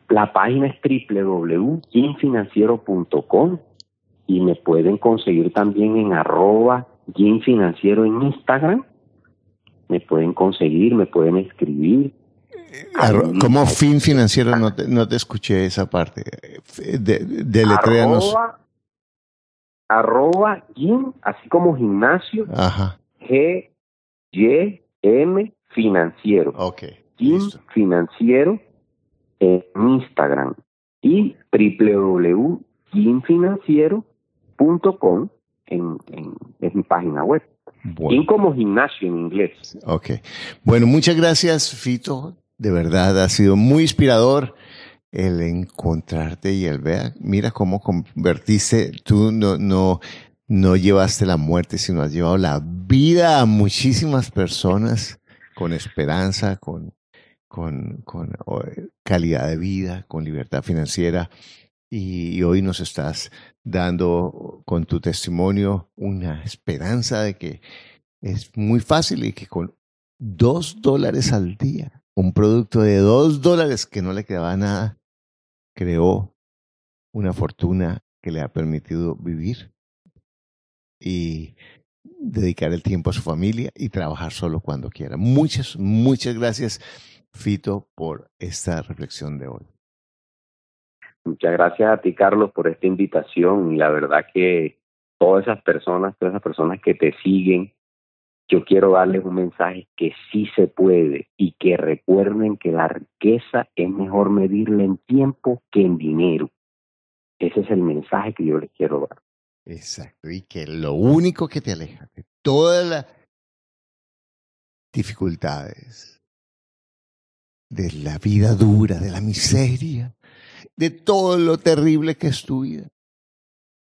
La página es www.infinanciero.com y me pueden conseguir también en arroba Financiero en Instagram. Me pueden conseguir, me pueden escribir. como fin financiero no te, no te escuché esa parte. De, de arroba, arroba así como gimnasio. Ajá. G, Y, M, financiero. Ok. Gin financiero en Instagram y www.ginfinanciero.com en, en, mi página web. Y como gimnasio en inglés. Ok. Bueno, muchas gracias, Fito. De verdad, ha sido muy inspirador el encontrarte y el ver, mira cómo convertiste, tú no, no, no llevaste la muerte, sino has llevado la vida a muchísimas personas con esperanza, con, con, con calidad de vida, con libertad financiera y, hoy nos estás dando con tu testimonio una esperanza de que es muy fácil y que con dos dólares al día, un producto de dos dólares que no le quedaba nada, creó una fortuna que le ha permitido vivir y dedicar el tiempo a su familia y trabajar solo cuando quiera. Muchas, muchas gracias, Fito, por esta reflexión de hoy. Muchas gracias a ti, Carlos, por esta invitación y la verdad que todas esas personas, todas esas personas que te siguen, yo quiero darles un mensaje que sí se puede y que recuerden que la riqueza es mejor medirla en tiempo que en dinero. Ese es el mensaje que yo les quiero dar. Exacto, y que lo único que te aleja de todas las dificultades, de la vida dura, de la miseria, de todo lo terrible que es tu vida.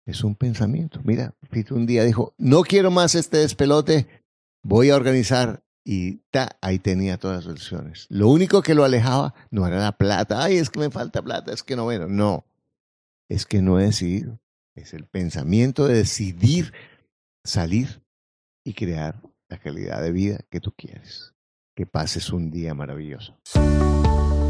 Es un pensamiento. Mira, un día dijo, no quiero más este despelote, voy a organizar. Y ta, ahí tenía todas las soluciones. Lo único que lo alejaba no era la plata. Ay, es que me falta plata, es que no bueno. No, es que no he decidido. Es el pensamiento de decidir salir y crear la calidad de vida que tú quieres. Que pases un día maravilloso.